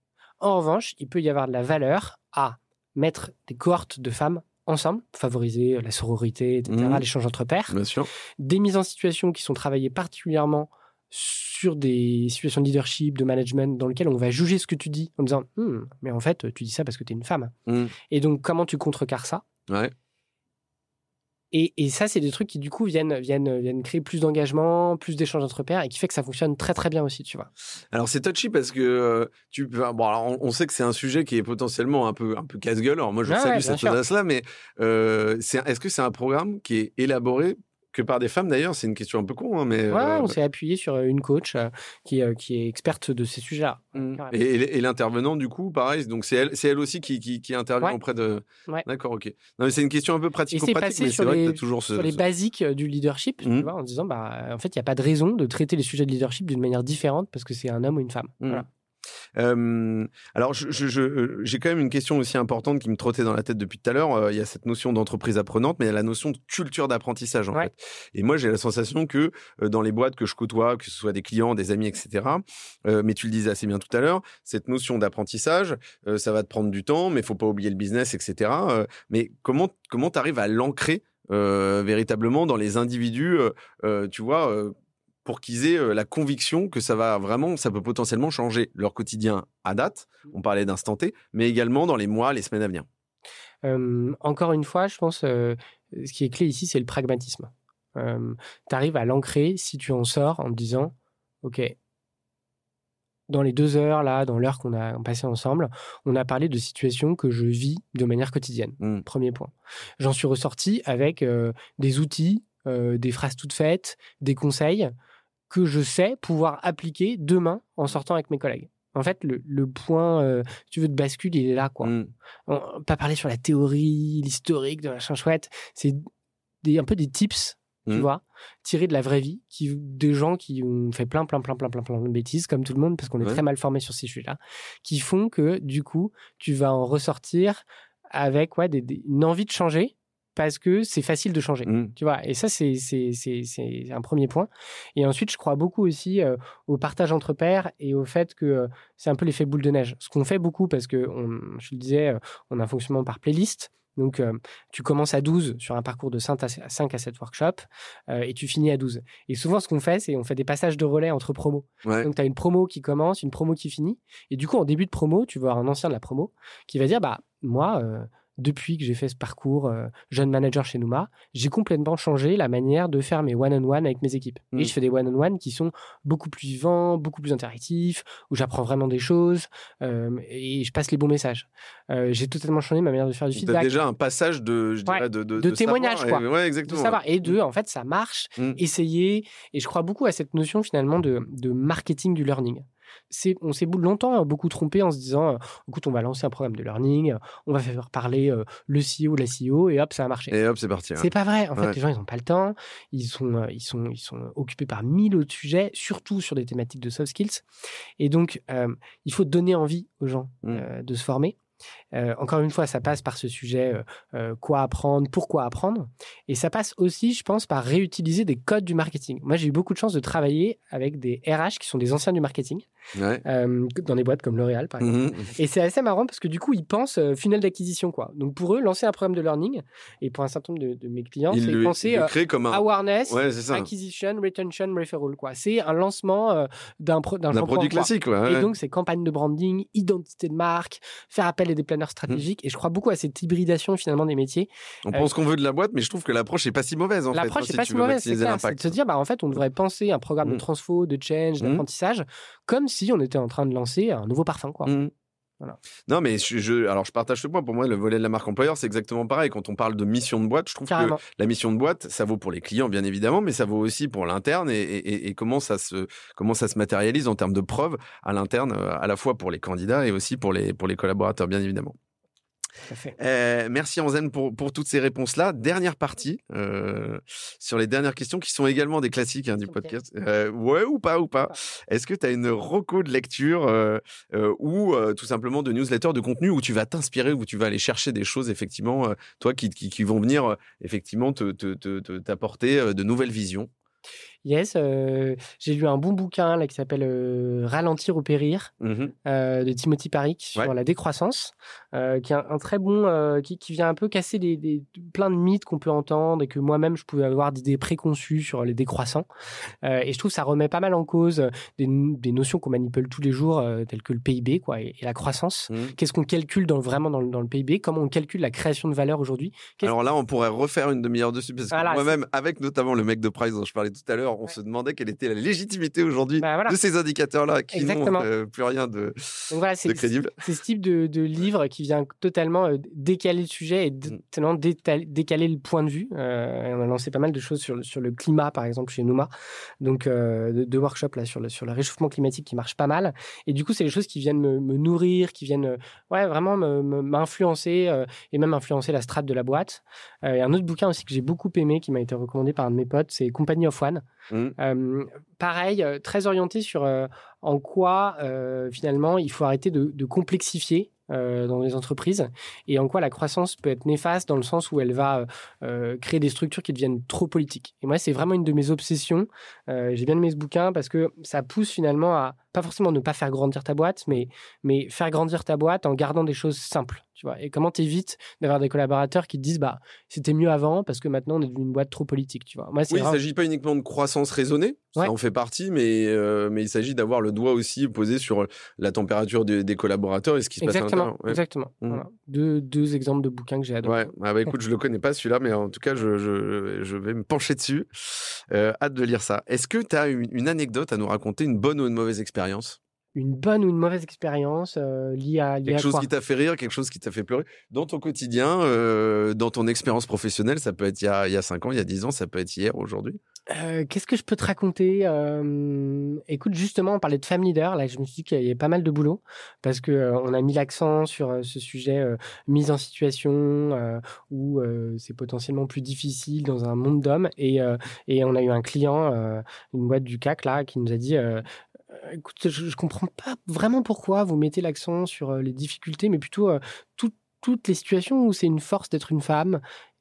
En revanche, il peut y avoir de la valeur à mettre des cohortes de femmes ensemble, favoriser la sororité, etc., Mhm. l'échange entre pairs Bien sûr. des mises en situation qui sont travaillées particulièrement sur des situations de leadership, de management, dans lesquelles on va juger ce que tu dis en disant Hmm, mais en fait, tu dis ça parce que tu es une femme. Mhm. Et donc, comment tu contrecarres ça? Ouais. Et, et ça, c'est des trucs qui, du coup, viennent, viennent, viennent créer plus d'engagement, plus d'échanges entre pairs et qui fait que ça fonctionne très, très bien aussi, tu vois. Alors c'est touchy parce que euh, tu peux- bon alors, on, on sait que c'est un sujet qui est potentiellement un peu un peu casse-gueule. Alors moi je Ouais, salue ouais, cette sûr. audace là, mais euh, c'est est-ce que c'est un programme qui est élaboré que par des femmes d'ailleurs C'est une question un peu con, hein, mais Ouais, euh, on s'est appuyé sur euh, une coach euh, qui, euh, qui est experte de ces sujets-là. Mm. Carrément. Et, et- et l'intervenant, du coup, pareil, donc c'est elle, c'est elle aussi qui, qui, qui intervient Ouais. auprès de. Ouais. D'accord, ok. Non, mais c'est une question un peu Et c'est pratico-pratique, passé mais c'est sur vrai les, que t'as toujours ce. sur les ce- basiques du leadership, tu vois, en disant, bah, en fait, il n'y a pas de raison de traiter les sujets de leadership d'une manière différente parce que c'est un homme ou une femme. Mhm. Voilà. Euh, alors, je- je- je- euh, j'ai quand même une question aussi importante qui me trottait dans la tête depuis tout à l'heure. Euh, Il y a cette notion d'entreprise apprenante, mais il y a la notion de culture d'apprentissage, en Ouais. fait. Et moi, j'ai la sensation que euh, dans les boîtes que je côtoie, que ce soit des clients, des amis, etc., euh, mais tu le disais assez bien tout à l'heure, cette notion d'apprentissage, euh, ça va te prendre du temps, mais il faut pas oublier le business, etc. Mais comment comment tu arrives à l'ancrer véritablement dans les individus, tu vois pour qu'ils aient euh, la conviction que ça va vraiment, ça peut potentiellement changer leur quotidien à date. On parlait d'instant T, mais également dans les mois, les semaines à venir. Euh, encore une fois, je pense euh, ce qui est clé ici, c'est le pragmatisme. tu arrives à l'ancrer si tu en sors en te disant, OK, dans les deux heures, là, dans l'heure qu'on a passé ensemble, on a parlé de situations que je vis de manière quotidienne. Mm. Premier point. J'en suis ressorti avec euh, des outils, euh, des phrases toutes faites, des conseils que je sais pouvoir appliquer demain en sortant avec mes collègues. En fait, le, le point, euh, si tu veux, de bascule, il est là, quoi. Mm. On- pas parler sur la théorie, l'historique de machin chouette. C'est un peu des tips, tu Mhm. vois, tirés de la vraie vie, qui, des gens qui ont fait plein, plein, plein, plein, plein, plein de bêtises, comme tout le monde, parce qu'on est Ouais. très mal formé sur ces sujets-là, qui font que, du coup, tu vas en ressortir avec ouais, des- des- une envie de changer, parce que c'est facile de changer. Mm. Tu vois, et ça, c'est, un premier point. Et ensuite, je crois beaucoup aussi euh, au partage entre pairs et au fait que euh, c'est un peu l'effet boule de neige. Ce qu'on fait beaucoup, parce que, on, je le disais, euh, on a un fonctionnement par playlist. Donc, tu commences à 12 sur un parcours de 5 à 5 à 7 workshops et tu finis à 12. Et souvent, ce qu'on fait, c'est on fait des passages de relais entre promos. Ouais. Donc, tu as une promo qui commence, une promo qui finit. Et du coup, en début de promo, tu vas avoir un ancien de la promo qui va dire Bah, moi, depuis que j'ai fait ce parcours euh, jeune manager chez Nouma, j'ai complètement changé la manière de faire mes one-on-one avec mes équipes. Mm. Et je fais des one-on-one qui sont beaucoup plus vivants, beaucoup plus interactifs, où j'apprends vraiment des choses euh, et je passe les bons messages. Euh, j'ai totalement changé ma manière de faire du feedback. déjà un passage de, je Ouais, dirais, de, de, de témoignage, savoir, quoi. et- ouais, de savoir. Et de, en fait, ça marche, Mm. essayer. Et je crois beaucoup à cette notion finalement de, de marketing du learning. On s'est longtemps euh, beaucoup trompé en se disant, euh, écoute, on va lancer un programme de learning, on va faire parler euh, le CEO, la CEO, et hop, ça a marché. Et hop, c'est parti. ouais. C'est pas vrai. En fait, les gens, ils n'ont pas le temps. Ils sont, euh, ils sont, ils sont occupés par mille autres sujets, surtout sur des thématiques de soft skills. Et donc, euh, il faut donner envie aux gens Mm. euh, de se former. Euh, encore une fois, ça passe par ce sujet euh, euh, quoi apprendre, pourquoi apprendre. Et ça passe aussi, je pense, par réutiliser des codes du marketing. Moi, j'ai eu beaucoup de chance de travailler avec des RH qui sont des anciens du marketing, Ouais. euh, dans des boîtes comme L'Oréal, par exemple. Mhm. Et c'est assez marrant parce que du coup, ils pensent funnel d'acquisition. quoi. Donc pour eux, lancer un programme de learning, et pour un certain nombre de, de mes clients, c'est penser comme un. awareness, Ouais, acquisition, retention, referral. quoi. C'est un lancement d'un pro- produit classique, ouais. Et donc, c'est campagne de branding, identité de marque, faire appel et des planeurs stratégiques. Et je crois beaucoup à cette hybridation finalement des métiers. On pense qu'on veut de la boîte, mais je trouve que l'approche n'est pas si mauvaise en fait. L'approche hein, n'est pas si mauvaise, c'est de se dire, bah, en fait, on devrait penser un programme de Mm. transfo, de change, Mm. d'apprentissage, comme si on était en train de lancer un nouveau parfum. Quoi. Voilà. Non, mais je, je- alors je partage ce point. Pour moi, le volet de la marque employeur, c'est exactement pareil. Quand on parle de mission de boîte, je trouve que la mission de boîte, ça vaut pour les clients, bien évidemment, mais ça vaut aussi pour l'interne et, et- et comment ça se comment ça se matérialise en termes de preuves à l'interne, euh, à la fois pour les candidats et aussi pour les pour les collaborateurs, bien évidemment. Euh, merci Anzen pour, pour toutes ces réponses-là. Dernière partie euh, sur les dernières questions qui sont également des classiques hein, du podcast. Euh, ouais ou pas ou pas. Est-ce que tu as une reco de lecture euh, ou tout simplement de newsletter de contenu où tu vas t'inspirer, où tu vas aller chercher des choses effectivement, toi qui, qui, qui vont venir effectivement te, te, te- te- t'apporter de nouvelles visions? Yes, euh, j'ai lu un bon bouquin là, qui s'appelle euh, Ralentir ou périr Mhm. euh, de Timothy Parrick sur Ouais. la décroissance, qui est un, un très bon, qui, qui vient un peu casser des, des- plein de mythes qu'on peut entendre et que moi-même je pouvais avoir d'idées préconçues sur les décroissants. Et je trouve que ça remet pas mal en cause des, des notions qu'on manipule tous les jours, telles que le PIB quoi, et, et la croissance. Mhm. Qu'est-ce qu'on calcule dans, vraiment dans, le- dans le PIB Comment on calcule la création de valeur aujourd'hui? Alors là, on pourrait refaire une demi-heure dessus parce que Voilà, moi-même, avec notamment le mec de Price dont je parlais tout à l'heure, on se demandait quelle était la légitimité aujourd'hui Bah, voilà. de ces indicateurs-là qui n'ont euh, plus rien de, voilà, crédible. c'est ce type de, de livre qui vient totalement euh, décaler le sujet et Mm. tellement déta- décaler le point de vue. Euh, on a lancé pas mal de choses sur, le- sur le climat, par exemple, chez Nouma. Donc, de, workshops là, sur, le, sur le réchauffement climatique qui marchent pas mal. Et du coup, c'est des choses qui viennent me, me nourrir, qui viennent ouais, vraiment me- me- m'influencer et même influencer la strate de la boîte. Et un autre bouquin aussi que j'ai beaucoup aimé, qui m'a été recommandé par un de mes potes, c'est Company of One. Mm. Euh, pareil, euh, très orienté sur euh, en quoi euh, finalement il faut arrêter de, complexifier dans les entreprises et en quoi la croissance peut être néfaste dans le sens où elle va créer des structures qui deviennent trop politiques. Et moi, c'est vraiment une de mes obsessions. J'ai bien aimé ce bouquin parce que ça pousse finalement à pas forcément ne pas faire grandir ta boîte, mais, mais faire grandir ta boîte en gardant des choses simples. Tu vois et comment t'évites d'avoir des collaborateurs qui te disent bah c'était mieux avant parce que maintenant on est devenu une boîte trop politique. Tu vois moi, Oui, il ne s'agit pas uniquement de croissance raisonnée, ça en fait partie, mais, euh, mais il s'agit d'avoir le doigt aussi posé sur la température des, des collaborateurs et ce qui se passe à Exactement, l'intérieur. Ouais. exactement. Voilà. Deux, deux exemples de bouquins que j'ai adorés. Ouais, ah bah écoute, je le connais pas celui-là, mais en tout cas, je, je, je vais me pencher dessus. Euh, hâte de lire ça. Est-ce que tu as une, une anecdote à nous raconter, une bonne ou une mauvaise expérience? Une bonne ou une mauvaise expérience euh, liée à, liée Quelque à chose quoi? qui t'a fait rire, quelque chose qui t'a fait pleurer dans ton quotidien, euh, dans ton expérience professionnelle. Ça peut être il y, a, il y a 5 ans, il y a 10 ans, ça peut être hier, aujourd'hui? Euh, Qu'est-ce que je peux te raconter? Écoute, justement, on parlait de Femme Leader. Là, je me suis dit qu'il y avait pas mal de boulot parce que on a mis l'accent sur ce sujet mise en situation où c'est potentiellement plus difficile dans un monde d'hommes. Et, et on a eu un client, une boîte du CAC là, qui nous a dit. Euh, Écoute, je, je comprends pas vraiment pourquoi vous mettez l'accent sur euh, les difficultés, mais plutôt euh, tout- toutes les situations où c'est une force d'être une femme.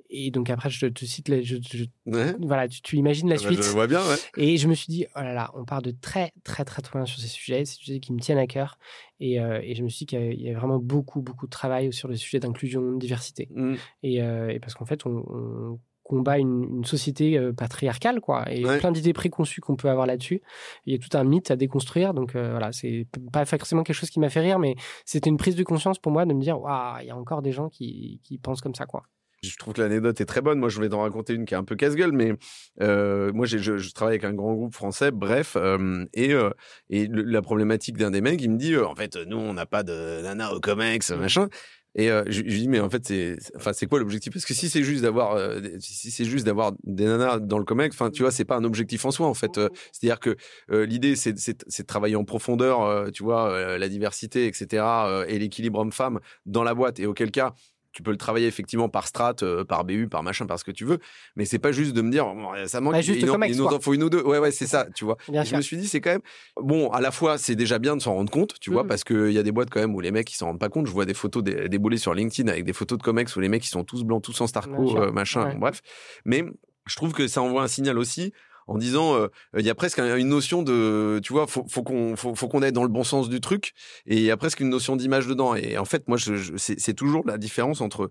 Et donc après, je te cite, les- je, je- Ouais. voilà, tu, tu imagines la Ah bah, suite. je vois bien, ouais. Et je me suis dit, oh là là, on part de très, très, très, très loin sur ces sujets. Des sujets qui me tiennent à cœur. Et, euh, et je me suis dit qu'il y avait- vraiment beaucoup, beaucoup de travail sur le sujet d'inclusion, de diversité. Mm. Et, euh, et parce qu'en fait, on, on combat une, une société euh, patriarcale, quoi. Et Ouais. plein d'idées préconçues qu'on peut avoir là-dessus. Il y a tout un mythe à déconstruire. Donc euh, voilà, c'est pas forcément quelque chose qui m'a fait rire, mais c'était une prise de conscience pour moi de me dire, waouh, il y a encore des gens qui, qui pensent comme ça, quoi. Je trouve que l'anecdote est très bonne. Moi, je vais t'en raconter une qui est un peu casse-gueule, mais euh, moi, j'ai- je, je travaille avec un grand groupe français, bref, euh, et, euh, et le- la problématique d'un des mecs, il me dit, en fait, nous, on n'a pas de nana au COMEX, machin. Et euh, je, je lui dis, mais en fait, c'est, enfin, c'est quoi l'objectif? Parce que si c'est juste d'avoir, euh, si c'est juste d'avoir des nanas dans le COMEX, enfin, tu vois, c'est pas un objectif en soi, en fait. Euh, c'est-à-dire que euh, l'idée, c'est, c'est, de travailler en profondeur, euh, tu vois, la diversité, etc., et l'équilibre homme-femme dans la boîte. Et auquel cas, tu peux le travailler effectivement par strat, euh, par BU, par machin, par ce que tu veux. Mais c'est pas juste de me dire, ça manque, juste il, en- faut une ou deux. Ouais, ouais, c'est ça, tu vois. Je me suis dit, c'est quand même, bon, à la fois, c'est déjà bien de s'en rendre compte, tu vois, Mhm. parce qu'il y a des boîtes quand même où les mecs, ils s'en rendent pas compte. Je vois des photos dé- déboulées sur LinkedIn avec des photos de Comex où les mecs, ils sont tous blancs, tous en Starco, euh, machin, Ouais. bref. Mais je trouve que ça envoie un signal aussi en disant euh, il y a presque un- une notion de tu vois faut, faut qu'on faut, qu'on aille dans le bon sens du truc et il y a presque une notion d'image dedans. Et en fait moi je, je- c'est toujours la différence entre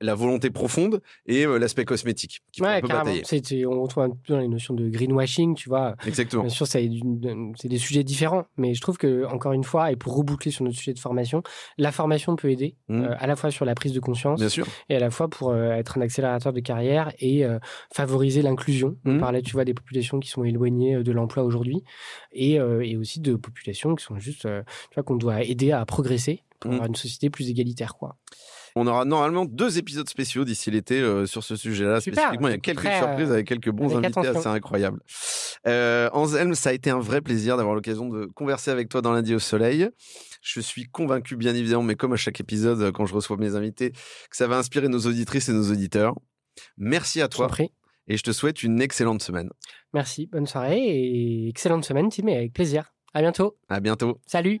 la volonté profonde et euh, l'aspect cosmétique qui Ouais, un peu carrément. batailler. C'est- c'est- on retrouve un peu dans les notions de greenwashing, tu vois. Exactement. Bien sûr, c'est des sujets différents, mais je trouve que encore une fois, et pour reboucler sur notre sujet de formation, la formation peut aider Mm. euh, à la fois sur la prise de conscience Bien sûr. et à la fois pour euh, être un accélérateur de carrière et favoriser l'inclusion. On Mhm. parlait, tu vois, des populations qui sont éloignées de l'emploi aujourd'hui et, et aussi de populations qui sont juste, tu vois, qu'on doit aider à progresser pour Mhm. avoir une société plus égalitaire, quoi. On aura normalement deux épisodes spéciaux d'ici l'été euh, sur ce sujet-là. Spécifiquement, il y a quelques Très, euh, surprises avec quelques bons avec invités attention. assez incroyables. Euh, Anselme, ça a été un vrai plaisir d'avoir l'occasion de converser avec toi dans lundi au soleil. Je suis convaincu, bien évidemment, mais comme à chaque épisode, quand je reçois mes invités, que ça va inspirer nos auditrices et nos auditeurs. Merci à toi prie. et je te souhaite une excellente semaine. Merci, bonne soirée et excellente semaine, Tim, et avec plaisir. À bientôt. À bientôt. Salut.